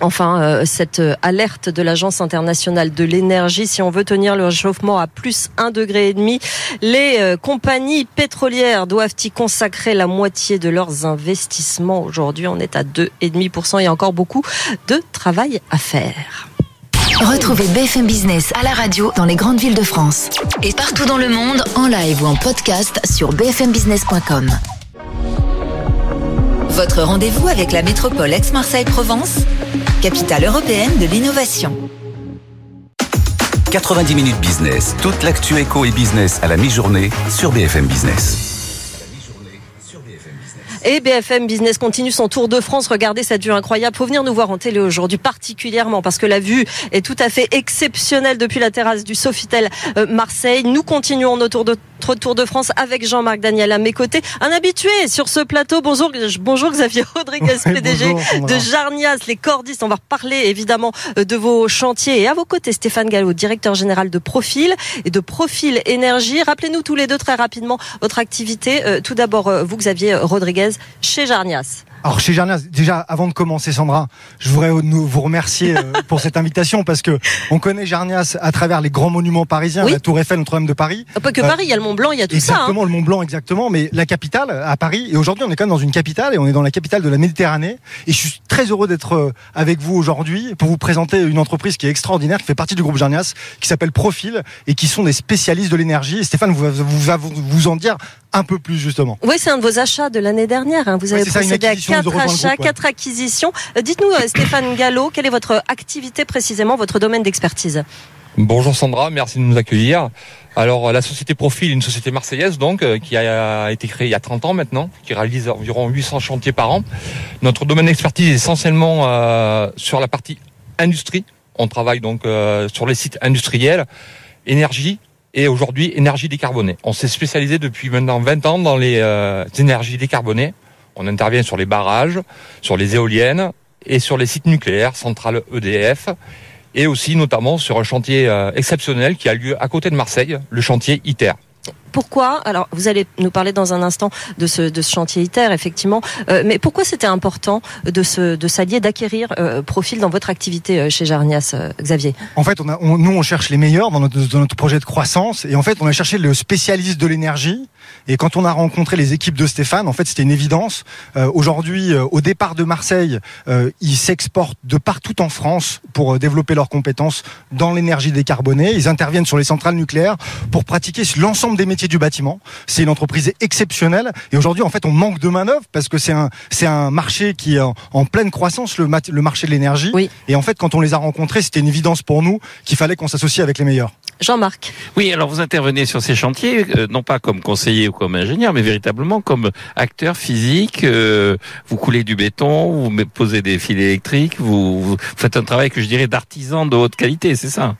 Enfin, euh, cette euh, alerte de l'Agence internationale de l'énergie, si on veut tenir le réchauffement à plus un degré et demi, les euh, compagnies pétrolières doivent y consacrer la moitié de leurs investissements. Aujourd'hui, on est à 2,5%. Il y a encore beaucoup de travail à faire. Retrouvez BFM Business à la radio dans les grandes villes de France. Et partout dans le monde, en live ou en podcast sur bfmbusiness.com. Votre rendez-vous avec la métropole Aix-Marseille-Provence, capitale européenne de l'innovation. 90 minutes business, toute l'actu éco et business à la mi-journée sur BFM Business. Et BFM Business continue son tour de France. Regardez cette vue incroyable. Faut venir nous voir en télé aujourd'hui, particulièrement parce que la vue est tout à fait exceptionnelle depuis la terrasse du Sofitel euh, Marseille. Nous continuons notre tour de notre tour de France avec Jean-Marc Daniel à mes côtés, un habitué sur ce plateau. Bonjour, bonjour Xavier Rodriguez, PDG bonjour, de Jarnias, les cordistes. On va reparler évidemment euh, de vos chantiers et à vos côtés Stéphane Gallo, directeur général de Profil et de Profil Énergie. Rappelez-nous tous les deux très rapidement votre activité. Euh, Tout d'abord, euh, vous Xavier Rodriguez chez Jarnias. Alors chez Jarnias, déjà avant de commencer Sandra, je voudrais nous- vous remercier euh, pour cette invitation parce que on connaît Jarnias à travers les grands monuments parisiens, Oui. la Tour Eiffel, Notre-Dame de Paris. Pas que Euh, Paris, il y a le Mont Blanc, il y a tout ça. hein. Exactement, le Mont Blanc, exactement. Mais la capitale, à Paris, et aujourd'hui, on est quand même dans une capitale, et on est dans la capitale de la Méditerranée. Et je suis très heureux d'être euh, avec vous aujourd'hui pour vous présenter une entreprise qui est extraordinaire, qui fait partie du groupe Jarnias, qui s'appelle Profil, et qui sont des spécialistes de l'énergie. Et Stéphane vous, vous va vous, en dire un peu plus justement. Oui, c'est un de vos achats de l'année dernière. hein. Vous avez ça, une procédé ont quatre achats, quatre acquisitions. Euh, Dites-nous, euh, Stéphane Gallo, quelle est votre activité précisément, votre domaine d'expertise Bonjour Sandra, merci de nous accueillir. Alors la société Profil, une société marseillaise donc euh, qui a été créée il y a 30 ans maintenant, qui réalise environ 800 chantiers par an. Notre domaine d'expertise est essentiellement euh, sur la partie industrie. On travaille donc euh, sur les sites industriels, énergie et aujourd'hui énergie décarbonée. On s'est spécialisé depuis maintenant 20 ans dans les euh, énergies décarbonées. On intervient sur les barrages, sur les éoliennes et sur les sites nucléaires, centrales EDF et aussi notamment sur un chantier euh, exceptionnel qui a lieu à côté de Marseille, le chantier ITER. Pourquoi Alors, vous allez nous parler dans un instant de ce, de ce chantier ITER, effectivement. Euh, mais pourquoi c'était important de se, de s'allier, d'acquérir euh, profil dans votre activité euh, chez Jarnias, euh, Xavier? En fait, on a, on- nous, on cherche les meilleurs dans notre, dans notre projet de croissance. Et en fait, on a cherché le spécialiste de l'énergie. Et quand on a rencontré les équipes de Stéphane, en fait, c'était une évidence. Euh, Aujourd'hui, euh, au départ de Marseille, ils s'exportent de partout en France pour développer leurs compétences dans l'énergie décarbonée. Ils interviennent sur les centrales nucléaires pour pratiquer l'ensemble des métiers du bâtiment. C'est une entreprise exceptionnelle. Et aujourd'hui, en fait, on manque de main-d'œuvre parce que c'est un, c'est un marché qui est en, en pleine croissance, le, mat- le marché de l'énergie. Et en fait, quand on les a rencontrés, c'était une évidence pour nous qu'il fallait qu'on s'associe avec les meilleurs. Jean-Marc. Oui, alors vous intervenez sur ces chantiers, euh, non pas comme conseiller ou comme ingénieur, mais véritablement comme acteur physique. euh, vous coulez du béton, vous posez des fils électriques, vous, vous faites un travail que je dirais d'artisan de haute qualité, c'est ça?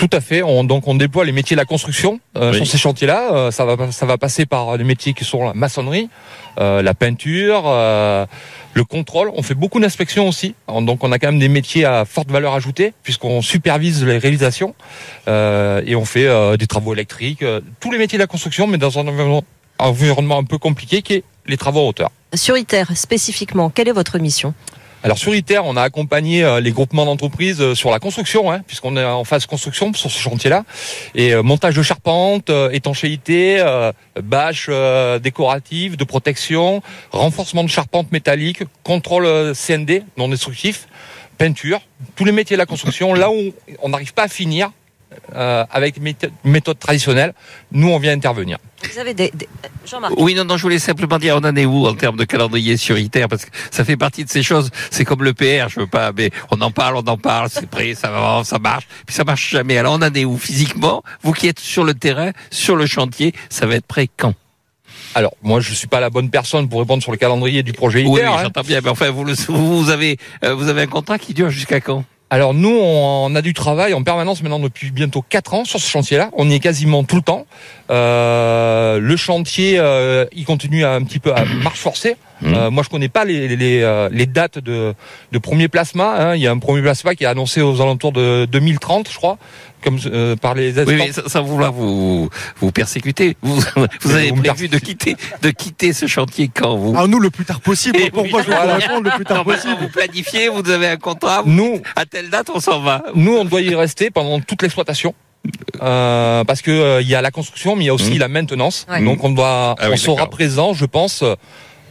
Tout à fait. On, donc on déploie les métiers de la construction euh, Oui. sur ces chantiers-là. Euh, ça va ça va passer par les métiers qui sont la maçonnerie, euh, la peinture, euh, le contrôle. On fait beaucoup d'inspections aussi. Donc on a quand même des métiers à forte valeur ajoutée puisqu'on supervise les réalisations euh, et on fait euh, des travaux électriques, euh, tous les métiers de la construction, mais dans un environnement, environnement un peu compliqué qui est les travaux en hauteur. Sur ITER, spécifiquement, quelle est votre mission? Alors sur ITER, on a accompagné euh, les groupements d'entreprises euh, sur la construction, hein, puisqu'on est en phase construction sur ce chantier-là, et euh, montage de charpente, étanchéité, bâches euh, décoratives, de protection, renforcement de charpente métallique, contrôle CND non destructif, peinture, tous les métiers de la construction. Là où on n'arrive pas à finir euh, avec les méthodes- méthodes traditionnelles, nous on vient intervenir. Vous avez des, des- Jean-Marc. Oui, non, non, je voulais simplement dire, on en est où en termes de calendrier sur ITER Parce que ça fait partie de ces choses, c'est comme le PR, je veux pas, mais on en parle, on en parle, c'est prêt, ça va, ça marche, puis ça marche jamais. Alors on en est où physiquement? Vous qui êtes sur le terrain, sur le chantier, ça va être prêt quand? Alors, moi, je suis pas la bonne personne pour répondre sur le calendrier du projet ITER. Oui, oui, hein. j'entends bien, mais enfin, vous, le- vous avez, euh, vous avez un contrat qui dure jusqu'à quand? Alors nous, on a du travail en permanence maintenant depuis bientôt quatre ans sur ce chantier-là. On y est quasiment tout le temps. Euh, le chantier, euh, il continue un petit peu à marche forcée. Euh, moi, je connais pas les, les, euh, les dates de, de premier plasma. hein. Il y a un premier plasma qui est annoncé aux alentours de 2030, je crois, comme euh, par les. Oui, mais sans sans vouloir vous, vous persécuter, vous, vous avez Vous prévu de quitter, de quitter ce chantier quand vous Alors nous, le plus tard possible. Et Pour oui, moi, je voilà. vous répondre le plus tard possible. Vous planifiez, vous avez un contrat. vous- Nous, à telle date, on s'en va. Nous, on doit y rester pendant toute l'exploitation. Euh, parce que euh, il y a la construction, mais il y a aussi Mhm. la maintenance. Ouais. Donc on doit, Ah oui, on sera présent, je pense,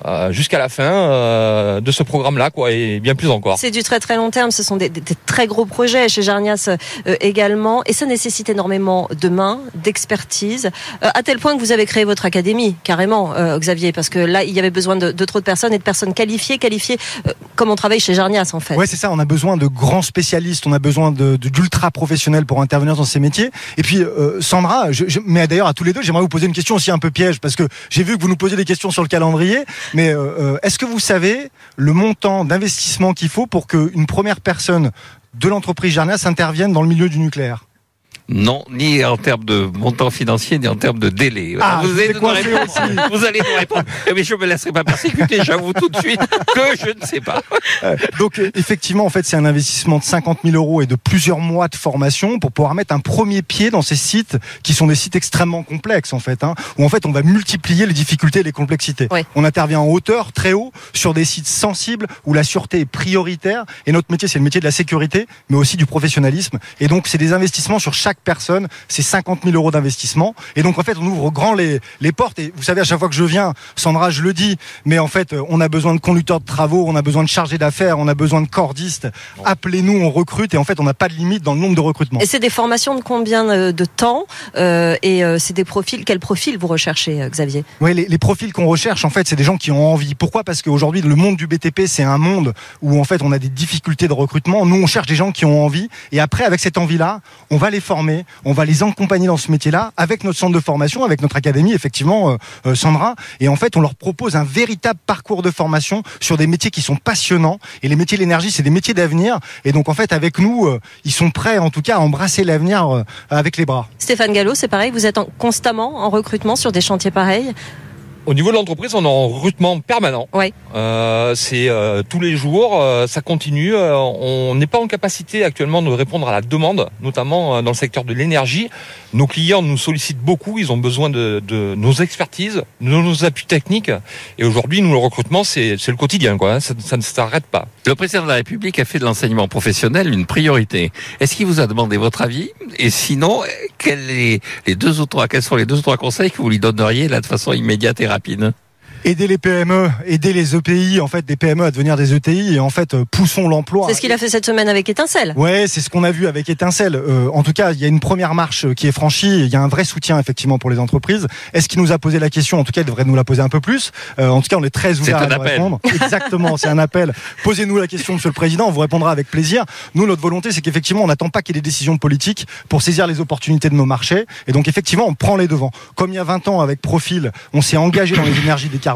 euh, jusqu'à la fin euh, de ce programme-là, quoi, et bien plus encore. C'est du très très long terme, ce sont des, des- des très gros projets chez Jarnias euh, également, et ça nécessite énormément de mains, d'expertise, euh, à tel point que vous avez créé votre académie, carrément, euh, Xavier, parce que là, il y avait besoin de, de trop de personnes et de personnes qualifiées, qualifiées euh, comme on travaille chez Jarnias en fait. Ouais, c'est ça. On a besoin de grands spécialistes. On a besoin de de- d'ultra professionnels pour intervenir dans ces métiers. Et puis, euh, Sandra, je, je- mais d'ailleurs à tous les deux, j'aimerais vous poser une question aussi un peu piège parce que j'ai vu que vous nous posiez des questions sur le calendrier. Mais euh, euh, est-ce que vous savez le montant d'investissement qu'il faut pour qu'une première personne de l'entreprise Jarnias intervienne dans le milieu du nucléaire? Non, ni en termes de montant financier, ni en termes de délai. Ah, vous, allez quoi répondre, aussi. vous allez nous répondre. Eh, Mais je me laisserai pas persécuter, j'avoue tout de suite que je ne sais pas. Euh, Donc euh, effectivement, en fait, c'est un investissement de 50 000 euros et de plusieurs mois de formation pour pouvoir mettre un premier pied dans ces sites qui sont des sites extrêmement complexes en fait, hein, où en fait on va multiplier les difficultés et les complexités. Ouais. On intervient en hauteur, très haut, sur des sites sensibles où la sûreté est prioritaire. Et notre métier, c'est le métier de la sécurité, mais aussi du professionnalisme. Et donc c'est des investissements sur chaque chaque personne, c'est 50 000 euros d'investissement. Et donc en fait, on ouvre grand les, les portes. Et vous savez, à chaque fois que je viens, Sandra, je le dis, mais en fait, on a besoin de conducteurs de travaux, on a besoin de chargés d'affaires, on a besoin de cordistes. Appelez-nous, on recrute. Et en fait, on n'a pas de limite dans le nombre de recrutements. Et c'est des formations de combien euh, de temps euh, Et euh, c'est des profils. Quel profil vous recherchez, Xavier? Oui, les, les profils qu'on recherche, en fait, c'est des gens qui ont envie. Pourquoi? Parce qu'aujourd'hui, le monde du BTP, c'est un monde où en fait, on a des difficultés de recrutement. Nous, on cherche des gens qui ont envie. Et après, avec cette envie-là, on va les former, on va les accompagner dans ce métier-là, avec notre centre de formation, avec notre académie, effectivement, euh, euh, Sandra. Et en fait, on leur propose un véritable parcours de formation sur des métiers qui sont passionnants. Et les métiers de l'énergie, c'est des métiers d'avenir. Et donc, en fait, avec nous, euh, ils sont prêts, en tout cas, à embrasser l'avenir avec les bras. Stéphane Gallo, c'est pareil. Vous êtes en- constamment en recrutement sur des chantiers pareils. Au niveau de l'entreprise, on est en recrutement permanent. Oui. Euh, c'est euh, tous les jours, euh, ça continue. Euh, on n'est pas en capacité actuellement de répondre à la demande, notamment euh, dans le secteur de l'énergie. Nos clients nous sollicitent beaucoup, ils ont besoin de, de nos expertises, de nos appuis techniques. Et aujourd'hui, nous, le recrutement, c'est c'est le quotidien, quoi. hein. Ça, ça ne s'arrête pas. Le président de la République a fait de l'enseignement professionnel une priorité. Est-ce qu'il vous a demandé votre avis? Et sinon, quels, est les deux ou trois, quels sont les deux ou trois conseils que vous lui donneriez là de façon immédiate et rapide? 笔呢？Aider les PME, aider les EPI, en fait, des PME à devenir des ETI. Et en fait, euh, poussons l'emploi. C'est ce qu'il a fait cette semaine avec Étincelle. Ouais, c'est ce qu'on a vu avec Étincelle. Euh, en tout cas, il y a une première marche euh, qui est franchie. Il y a un vrai soutien effectivement pour les entreprises. Est-ce qu'il nous a posé la question? En tout cas, il devrait nous la poser un peu plus. Euh, en tout cas, on est très ouvert C'est à un nous appel. répondre. Exactement, c'est un appel. Posez-nous la question, Monsieur le Président. On vous répondra avec plaisir. Nous, notre volonté, c'est qu'effectivement, on n'attend pas qu'il y ait des décisions politiques pour saisir les opportunités de nos marchés. Et donc, effectivement, on prend les devants. Comme il y a 20 ans avec Profil, on s'est engagé dans les énergies décarbonées.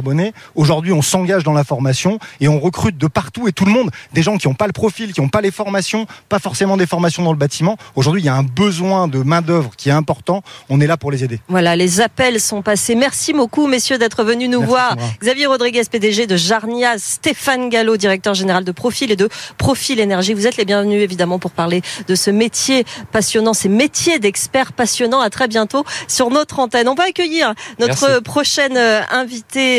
Aujourd'hui, on s'engage dans la formation et on recrute de partout et tout le monde des gens qui n'ont pas le profil, qui n'ont pas les formations, pas forcément des formations dans le bâtiment. Aujourd'hui, il y a un besoin de main d'œuvre qui est important. On est là pour les aider. Voilà, les appels sont passés. Merci beaucoup, messieurs, d'être venus nous Merci, voir. Sandra. Xavier Rodriguez, PDG de Jarnia, Stéphane Gallo, directeur général de Profil et de Profil Énergie. Vous êtes les bienvenus, évidemment, pour parler de ce métier passionnant, ces métiers d'experts passionnants. À très bientôt sur notre antenne. On va accueillir notre Merci. prochaine euh,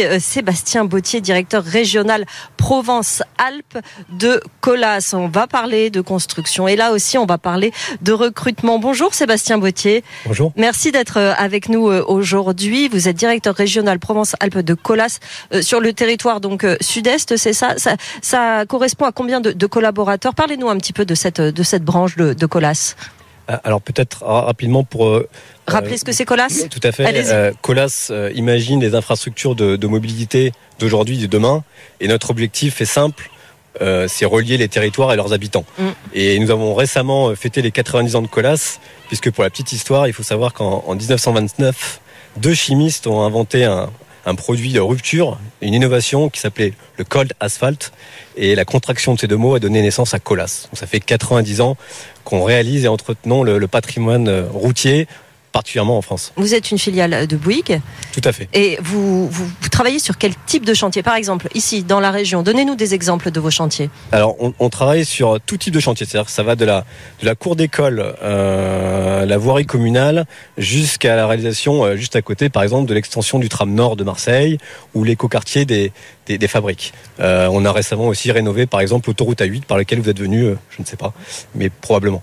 euh, Sébastien Bautier, directeur régional Provence-Alpes de Colas. On va parler de construction et là aussi, on va parler de recrutement. Bonjour, Sébastien Bautier. Bonjour. Merci d'être euh, avec nous euh, aujourd'hui. Vous êtes directeur régional Provence-Alpes de Colas sur le territoire donc sud-est, c'est ça, ça Ça correspond à combien de, de collaborateurs? Parlez-nous un petit peu de cette de cette branche de, de Colas. Ah, Alors peut-être ra- rapidement pour euh, Rappelez ce que c'est Colas? tout à fait. Euh, Colas euh, imagine les infrastructures de, de mobilité d'aujourd'hui, de demain, et notre objectif est simple. euh, c'est relier les territoires et leurs habitants. Mm. Et nous avons récemment fêté les 90 ans de Colas, puisque pour la petite histoire, il faut savoir qu'en en 1929, deux chimistes ont inventé un, un produit de rupture, une innovation qui s'appelait le cold asphalt. Et la contraction de ces deux mots a donné naissance à Colas. Ça fait 90 ans qu'on réalise et entretenons le, le patrimoine euh, routier, particulièrement en France. Vous êtes une filiale de Bouygues Tout à fait. et vous, vous, vous travaillez sur quel type de chantier? Par exemple, ici, dans la région, donnez-nous des exemples de vos chantiers. Alors, on, on travaille sur tout type de chantier. C'est-à-dire que ça va de la, de la cour d'école, euh, la voirie communale, jusqu'à la réalisation, euh, juste à côté, par exemple, de l'extension du tram nord de Marseille ou l'écoquartier des, des, des fabriques. Euh, on a récemment aussi rénové, par exemple, l'autoroute A8 par laquelle vous êtes venu, je ne sais pas, mais probablement.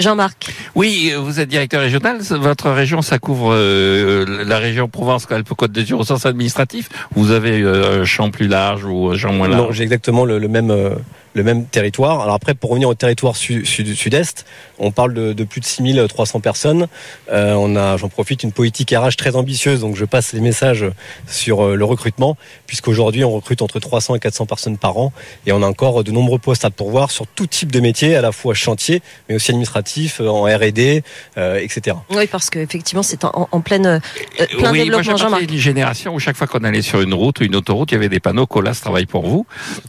Jean-Marc. Oui, euh, vous êtes directeur régional. Votre région, ça couvre euh, la région Provence-Alpes-Côte d'Azur au sens administratif. Vous avez euh, un champ plus large ou un champ moins large? Non, j'ai exactement le, le même euh, le même territoire. Alors après, pour revenir au territoire su- sud- sud-est, on parle de, de plus de 6300 personnes. Euh, on a, j'en profite, une politique RH très ambitieuse, donc je passe les messages sur euh, le recrutement, puisqu'aujourd'hui on recrute entre 300 et 400 personnes par an, et on a encore de nombreux postes à pourvoir sur tout type de métiers, à la fois chantier, mais aussi administratif, euh, en R&D, euh, etc. Oui, parce qu'effectivement, c'est en, en pleine, euh, plein oui, moi, développement, j'ai Jean-Marc. d'une génération où chaque fois qu'on allait sur une route ou une autoroute, il y avait des panneaux Colas travaille pour vous.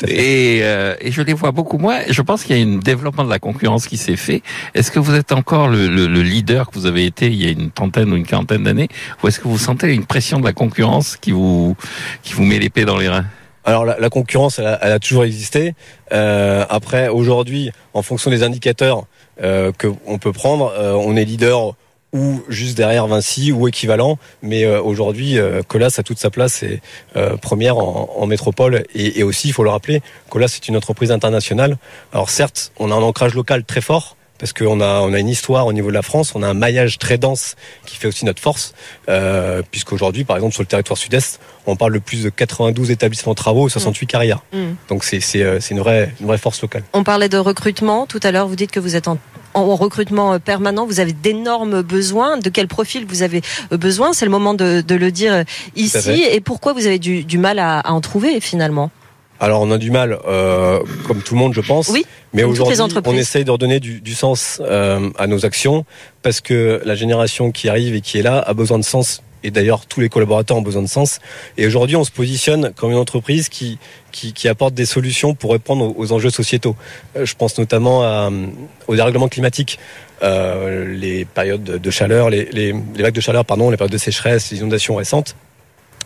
Et, euh, et je les vois beaucoup moins. Je pense qu'il y a un développement de la concurrence qui s'est fait. Est-ce que vous êtes encore le, le- le leader que vous avez été il y a une trentaine ou une quarantaine d'années, ou est-ce que vous sentez une pression de la concurrence qui vous qui vous met l'épée dans les reins? Alors la, la concurrence, elle a, elle a toujours existé. Euh, après, aujourd'hui, en fonction des indicateurs euh, que on peut prendre, euh, on est leader ou juste derrière Vinci ou équivalent. Mais euh, aujourd'hui, euh, Colas a toute sa place et euh, première en, en métropole. Et, et aussi, il faut le rappeler, Colas est une entreprise internationale. Alors certes, on a un ancrage local très fort. parce qu'on a, on a une histoire au niveau de la France, on a un maillage très dense qui fait aussi notre force, euh, puisqu'aujourd'hui, par exemple, sur le territoire sud-est, on parle de plus de 92 établissements de travaux et 68 carrières. Mm. Donc c'est une vraie une vraie force locale. On parlait de recrutement tout à l'heure. Vous dites que vous êtes en, en recrutement euh, permanent. Vous avez d'énormes besoins. De quel profil vous avez euh, besoin? C'est le moment de, de le dire euh, ici. Et pourquoi vous avez du, du mal à, à en trouver finalement? Alors on a du mal, euh, comme tout le monde, je pense. Oui, Mais aujourd'hui, on essaye de redonner du, du sens euh, à nos actions parce que la génération qui arrive et qui est là a besoin de sens. Et d'ailleurs, tous les collaborateurs ont besoin de sens. Et aujourd'hui, on se positionne comme une entreprise qui, apporte des solutions pour répondre aux, enjeux sociétaux. Euh, Je pense notamment euh, au dérèglement climatique. Euh, les périodes de chaleur, les vagues de chaleur, pardon, les périodes de sécheresse, les inondations récentes.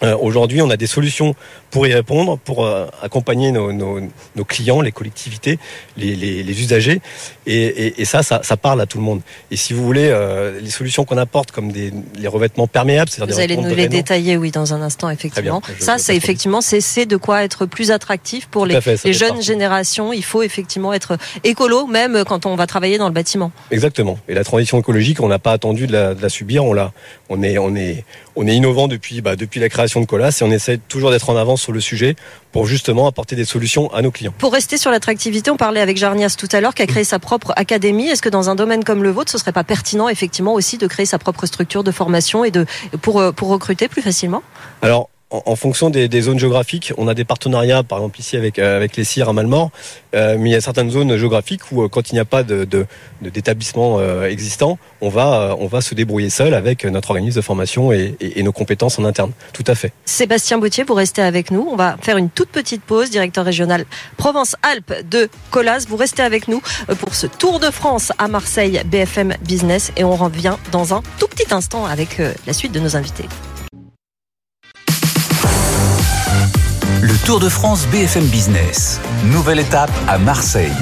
Euh, Aujourd'hui, on a des solutions pour y répondre, pour euh, accompagner nos, nos, nos clients, les collectivités, les, les, les usagers, et, et, et ça, ça, ça parle à tout le monde. Et si vous voulez, euh, les solutions qu'on apporte, comme des, les revêtements perméables, c'est-à-dire Vous allez nous les détailler, oui, dans un instant, effectivement. Bien, ça, c'est effectivement, c'est de quoi être plus attractif pour les, fait, jeunes partie. générations. Il faut effectivement être écolo, même quand on va travailler dans le bâtiment. Exactement. Et la transition écologique, on n'a pas attendu de la, de la subir. On l'a, on est, on est, on est innovant depuis, bah, depuis la création de Colas et on essaie toujours d'être en avance sur le sujet pour justement apporter des solutions à nos clients. Pour rester sur l'attractivité, on parlait avec Jarnias tout à l'heure qui a créé sa propre académie. Est-ce que dans un domaine comme le vôtre, ce serait pas pertinent effectivement aussi de créer sa propre structure de formation et de pour euh, pour recruter plus facilement? Alors, en, fonction des, zones géographiques, on a des partenariats, par exemple ici avec euh, avec les CIR à Malmort, euh, mais il y a certaines zones géographiques où, euh, quand il n'y a pas de d'établissement existant, on va on va se débrouiller seul avec notre organisme de formation et, nos compétences en interne. Tout à fait. Sébastien Bautier, vous restez avec nous. On va faire une toute petite pause. Directeur régional Provence-Alpes de Colas. Vous restez avec nous pour ce Tour de France à Marseille BFM Business et on revient dans un tout petit instant avec la suite de nos invités. Le Tour de France BFM Business. Nouvelle étape à Marseille.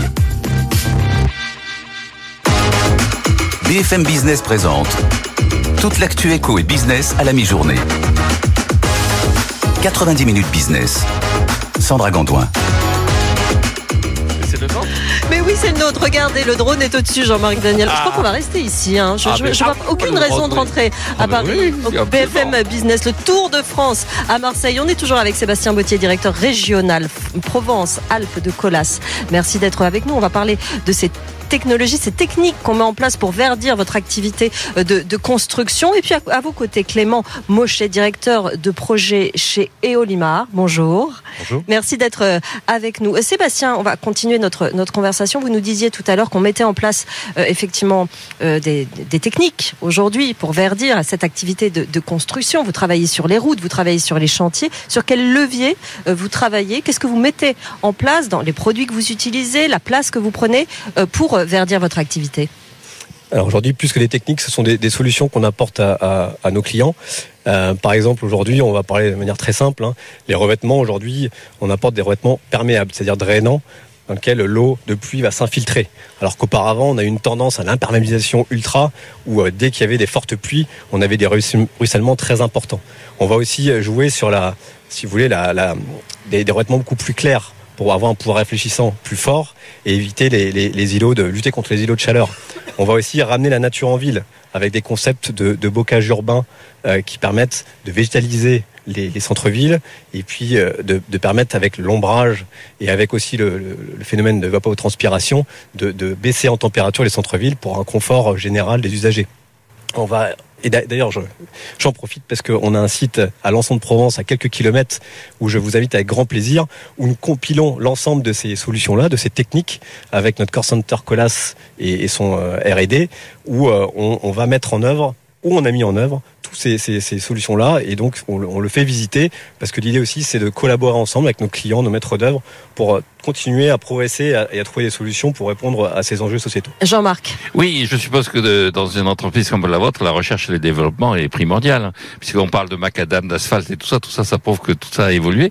BFM Business présente toute l'actu éco et business à la mi-journée. 90 minutes business. Sandra Gondouin. C'est le nôtre. Regardez, le drone est au-dessus, Jean-Marc Daniel. Je crois qu'on va rester ici. Hein. Je, Ah, je- mais- je vois ah, aucune raison de rentrer Ah, à bah Paris. oui. BFM Business, le Tour de France à Marseille. On est toujours avec Sébastien Bautier, directeur régional Provence-Alpes de Colas. Merci d'être avec nous. On va parler de ces technologies, ces techniques qu'on met en place pour verdir votre activité euh, de, de construction. Et puis à, à vos côtés, Clément Mochet, directeur de projet chez Eolimar. Bonjour. Bonjour. Merci d'être euh, avec nous. Euh, Sébastien, on va continuer notre, notre conversation. Vous nous disiez tout à l'heure qu'on mettait en place euh, effectivement euh, des, des techniques aujourd'hui pour verdir cette activité de, de construction. Vous travaillez sur les routes, vous travaillez sur les chantiers. Sur quel levier euh, vous travaillez? Qu'est-ce que vous mettez en place dans les produits que vous utilisez, la place que vous prenez euh, euh, verdir votre activité Alors aujourd'hui, plus que des techniques, ce sont des, solutions qu'on apporte à, nos clients. Euh, par exemple, aujourd'hui, on va parler de manière très simple. hein. Les revêtements, aujourd'hui, on apporte des revêtements perméables, c'est-à-dire drainants, dans lesquels l'eau de pluie va s'infiltrer. Alors qu'auparavant, on a eu une tendance à l'imperméabilisation ultra, où euh, dès qu'il y avait des fortes pluies, on avait des ruissel- ruissellements très importants. On va aussi jouer sur la, si vous voulez, des revêtements beaucoup plus clairs pour avoir un pouvoir réfléchissant plus fort et éviter les, les, îlots de lutter contre les îlots de chaleur. On va aussi ramener la nature en ville avec des concepts de, de bocage urbain euh, qui permettent de végétaliser les, les centres-villes et puis euh, de, de permettre avec l'ombrage et avec aussi le, le- le phénomène de vapotranspiration de, de baisser en température les centres-villes pour un confort euh, général des usagers. On va et d'a- d'ailleurs, je- j'en profite parce qu'on a un site à l'Anson de Provence, à quelques kilomètres, où je vous invite avec grand plaisir, où nous compilons l'ensemble de ces solutions-là, de ces techniques, avec notre Core Center Colas et, son euh, R&D, où euh, on, va mettre en œuvre, où on a mis en œuvre toutes ces, ces- ces solutions-là, et donc on, le- on le fait visiter, parce que l'idée aussi, c'est de collaborer ensemble avec nos clients, nos maîtres d'œuvre, pour euh, continuer à progresser et à- trouver des solutions pour répondre à ces enjeux sociétaux. Jean-Marc. Oui, je suppose que de- dans une entreprise comme la vôtre, la recherche et le développement est primordial. hein. Puisqu'on parle de macadam, d'asphalte et tout ça, tout ça, ça prouve que tout ça a évolué.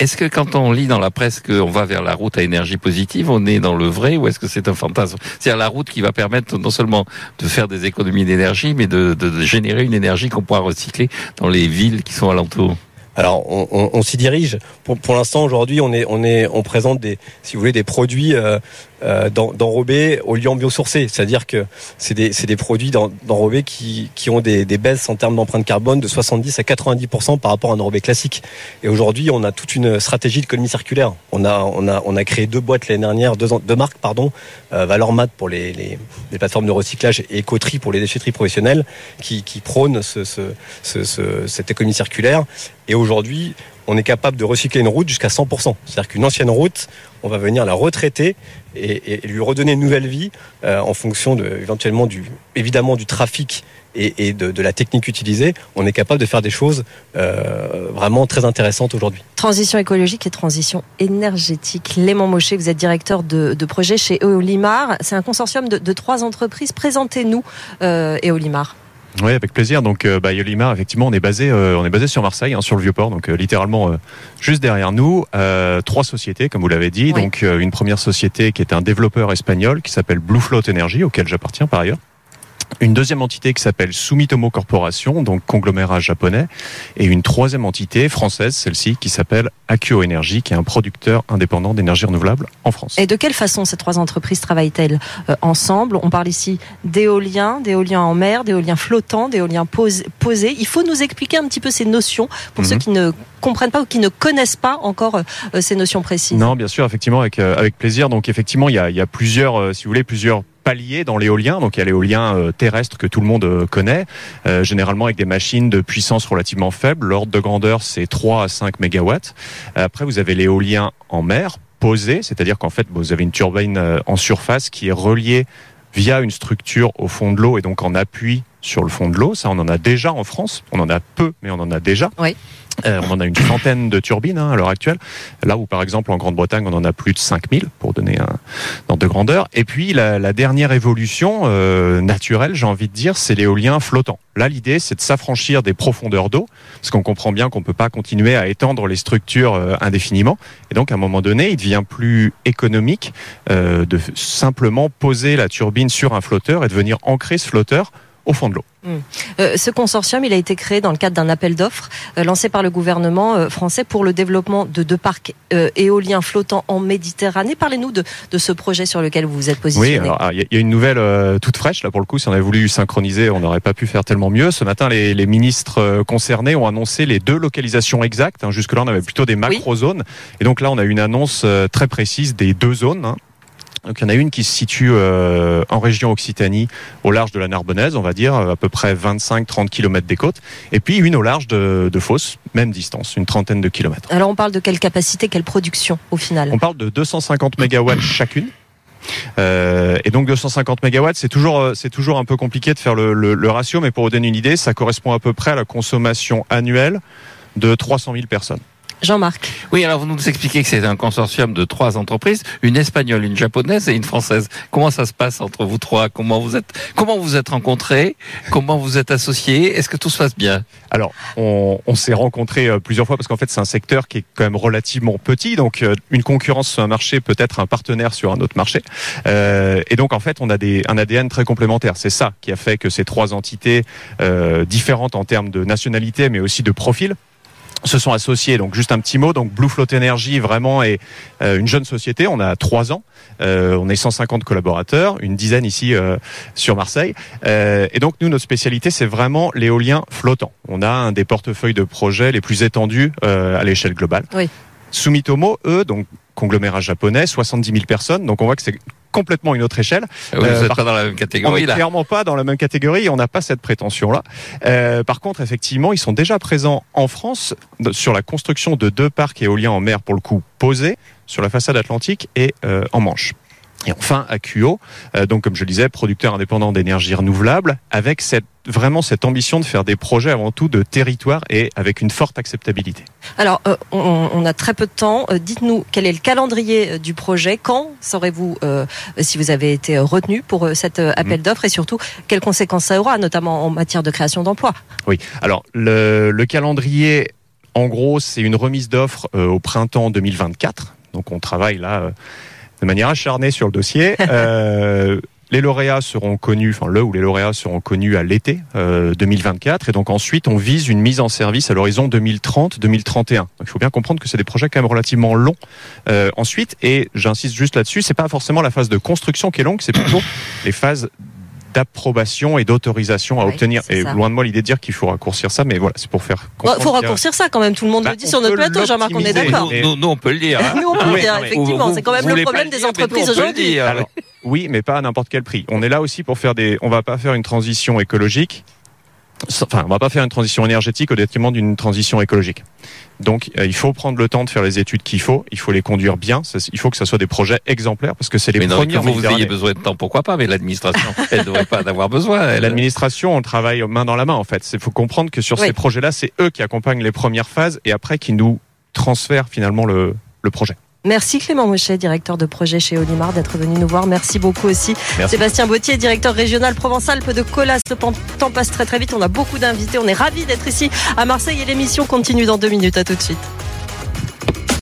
Est-ce que quand on lit dans la presse qu'on va vers la route à énergie positive, on est dans le vrai ou est-ce que c'est un fantasme? C'est-à-dire la route qui va permettre non seulement de faire des économies d'énergie, mais de, de- de générer une énergie qu'on pourra recycler dans les villes qui sont alentours. Alors, on, on- s'y dirige. Pour, pour l'instant, aujourd'hui, on est, on est, on présente des, si vous voulez, des produits euh, euh, d'en- d'enrober au en biosourcé. C'est-à-dire que c'est des, des produits d'en- d'enrobés qui, qui ont des, des baisses en termes d'empreinte carbone de 70 à 90% par rapport à un enrobé classique. Et aujourd'hui, on a toute une stratégie d'économie circulaire. On a, on a, on a créé deux boîtes l'année dernière, deux, deux marques, pardon, euh, Valormat pour les, les, les plateformes de recyclage et Ecotri pour les déchetteries professionnelles, qui, qui prônent ce, ce, ce- cette économie circulaire. Et aujourd'hui, on est capable de recycler une route jusqu'à 100%. C'est-à-dire qu'une ancienne route, on va venir la retraiter et, lui redonner une nouvelle vie euh, en fonction éventuellement du, évidemment du trafic et, de, la technique utilisée. On est capable de faire des choses euh, vraiment très intéressantes aujourd'hui. Transition écologique et transition énergétique. Léman Mosché, vous êtes directeur de, projet chez Eolimar. C'est un consortium de, de trois entreprises. Présentez-nous euh, Eolimar. Oui, avec plaisir. Donc, euh, bah, Yolimar, effectivement, on est basé, euh, on est basé sur Marseille, hein, sur le Vieux-Port, donc euh, littéralement euh, juste derrière nous. Euh, trois sociétés, comme vous l'avez dit. Donc, une première société qui est un développeur espagnol qui s'appelle Blue Float Energy, auquel j'appartiens par ailleurs. Une deuxième entité qui s'appelle Sumitomo Corporation, donc conglomérat japonais, et une troisième entité française, celle-ci, qui s'appelle Accio Energy, qui est un producteur indépendant d'énergie renouvelable en France. Et de quelle façon ces trois entreprises travaillent-elles euh, ensemble? On parle ici d'éolien, d'éolien en mer, d'éolien flottant, d'éolien pos- posé. Il faut nous expliquer un petit peu ces notions pour Mhm. ceux qui ne comprennent pas ou qui ne connaissent pas encore euh, ces notions précises. Non, bien sûr, effectivement, avec, euh, avec plaisir. Donc, effectivement, il y a, il y a plusieurs, euh, si vous voulez, plusieurs paliers dans l'éolien. Donc, il y a l'éolien euh, terrestre que tout le monde euh, connaît, euh, généralement avec des machines de puissance relativement faible. L'ordre de grandeur, c'est 3 à 5 mégawatts. Après, vous avez l'éolien en mer posé, c'est-à-dire qu'en fait, vous avez une turbine euh, en surface qui est reliée via une structure au fond de l'eau et donc en appui sur le fond de l'eau. Ça, on en a déjà en France. On en a peu, mais on en a déjà. Oui. Euh, on en a une centaine de turbines hein, à l'heure actuelle. Là où, par exemple, en Grande-Bretagne, on en a plus de 5000, pour donner un ordre de grandeur. Et puis, la, la dernière évolution euh, naturelle, j'ai envie de dire, c'est l'éolien flottant. Là, l'idée, c'est de s'affranchir des profondeurs d'eau, parce qu'on comprend bien qu'on peut pas continuer à étendre les structures euh, indéfiniment. Et donc, à un moment donné, il devient plus économique euh, de simplement poser la turbine sur un flotteur et de venir ancrer ce flotteur au fond de l'eau. Hmm. Euh, ce consortium, il a été créé dans le cadre d'un appel d'offres euh, lancé par le gouvernement euh, français pour le développement de deux parcs éoliens flottants en Méditerranée. Parlez-nous de, de ce projet sur lequel vous vous êtes Oui, positionné. alors ah, il y, a- il y a une nouvelle toute fraîche là pour le coup. Si on avait voulu synchroniser, on n'aurait pas pu faire tellement mieux. Ce matin, les, les ministres concernés ont annoncé les deux localisations exactes. hein. Jusque-là, on avait plutôt des macro-zones, et donc là, on a une annonce très précise des deux zones. hein. Donc il y en a une qui se situe euh, en région Occitanie, au large de la Narbonnaise, on va dire, à peu près 25-30 km des côtes, et puis une au large de, de Fos, même distance, une trentaine de kilomètres. Alors on parle de quelle capacité, quelle production au final? On parle de 250 mégawatts chacune. Euh, et donc 250 mégawatts, c'est toujours euh, c'est toujours un peu compliqué de faire le, le- le ratio, mais pour vous donner une idée, ça correspond à peu près à la consommation annuelle de 300 000 personnes. Jean-Marc. Oui, alors vous nous expliquez que c'est un consortium de trois entreprises, une espagnole, une japonaise et une française. Comment ça se passe entre vous trois? Comment vous êtes Comment vous êtes rencontrés? Comment vous êtes associés? Est-ce que tout se passe bien? Alors, on, on s'est rencontrés euh, plusieurs fois parce qu'en fait, c'est un secteur qui est quand même relativement petit. Donc, euh, une concurrence sur un marché peut être un partenaire sur un autre marché. Euh, et donc, en fait, on a des, un ADN très complémentaire. C'est ça qui a fait que ces trois entités euh, différentes en termes de nationalité, mais aussi de profil, se sont associés. Donc juste un petit mot. Donc Blue Float Energy vraiment est euh, une jeune société. On a trois ans. Euh, on est 150 collaborateurs, une dizaine ici euh, sur Marseille. Euh, et donc nous notre spécialité c'est vraiment l'éolien flottant. On a un des portefeuilles de projets les plus étendus euh, à l'échelle globale. Oui. Sumitomo, eux, donc conglomérat japonais, 70 000 personnes. Donc on voit que c'est complètement une autre échelle. Ah oui, vous par- pas dans la même on catégorie n'est là. clairement pas dans la même catégorie, on n'a pas cette prétention-là. Euh, par contre, effectivement, ils sont déjà présents en France sur la construction de deux parcs éoliens en mer, pour le coup, posés sur la façade atlantique et euh, en Manche. Et enfin, Acuo, euh, donc comme je le disais, producteur indépendant d'énergie renouvelable, avec cette, vraiment cette ambition de faire des projets avant tout de territoire et avec une forte acceptabilité. Alors, euh, on, on a très peu de temps. Euh, Dites-nous quel est le calendrier euh, du projet. Quand saurez-vous euh, si vous avez été euh, retenu pour cet appel d'offres et surtout quelles conséquences ça aura, notamment en matière de création d'emplois? Oui. Alors le, le calendrier, en gros, c'est une remise d'offres euh, au printemps 2024. Donc on travaille là euh, de manière acharnée sur le dossier. Euh, les lauréats seront connus, enfin le ou les lauréats seront connus à l'été euh, 2024, et donc ensuite on vise une mise en service à l'horizon 2030-2031. Donc il faut bien comprendre que c'est des projets quand même relativement longs. Euh, ensuite, et j'insiste juste là-dessus, c'est pas forcément la phase de construction qui est longue, c'est plutôt les phases d'approbation et d'autorisation à Ouais, obtenir. Et ça. loin de moi l'idée de dire qu'il faut raccourcir ça, mais voilà, c'est pour faire. Bon, comprendre faut raccourcir ça quand même, tout le monde Bah, le dit on sur notre peut plateau, Jean-Marc, on est d'accord. Nous, nous, on peut le dire. hein. Nous, on peut le Oui, dire, non, mais effectivement, c'est quand même vous le problème le des dire, entreprises on peut le aujourd'hui. dire. Oui, mais pas à n'importe quel prix. On est là aussi pour faire des. On va pas faire une transition écologique. Enfin, on va pas faire une transition énergétique au détriment d'une transition écologique. Donc, euh, il faut prendre le temps de faire les études qu'il faut. Il faut les conduire bien. Ça, il faut que ce soit des projets exemplaires parce que c'est les Mais non, premiers. vous, vous ayez besoin de temps, pourquoi pas, mais l'administration, elle ne devrait pas en avoir besoin. elle. L'administration, on travaille main dans la main en fait. Il faut comprendre que sur Oui. ces projets-là, c'est eux qui accompagnent les premières phases et après qui nous transfèrent finalement le, le projet. Merci Clément Mouchet, directeur de projet chez Olimar, d'être venu nous voir. Merci beaucoup aussi. Merci. Sébastien Bautier, directeur régional Provence-Alpes de Colas. Le temps passe très très vite. On a beaucoup d'invités. On est ravis d'être ici à Marseille et l'émission continue dans deux minutes. À tout de suite.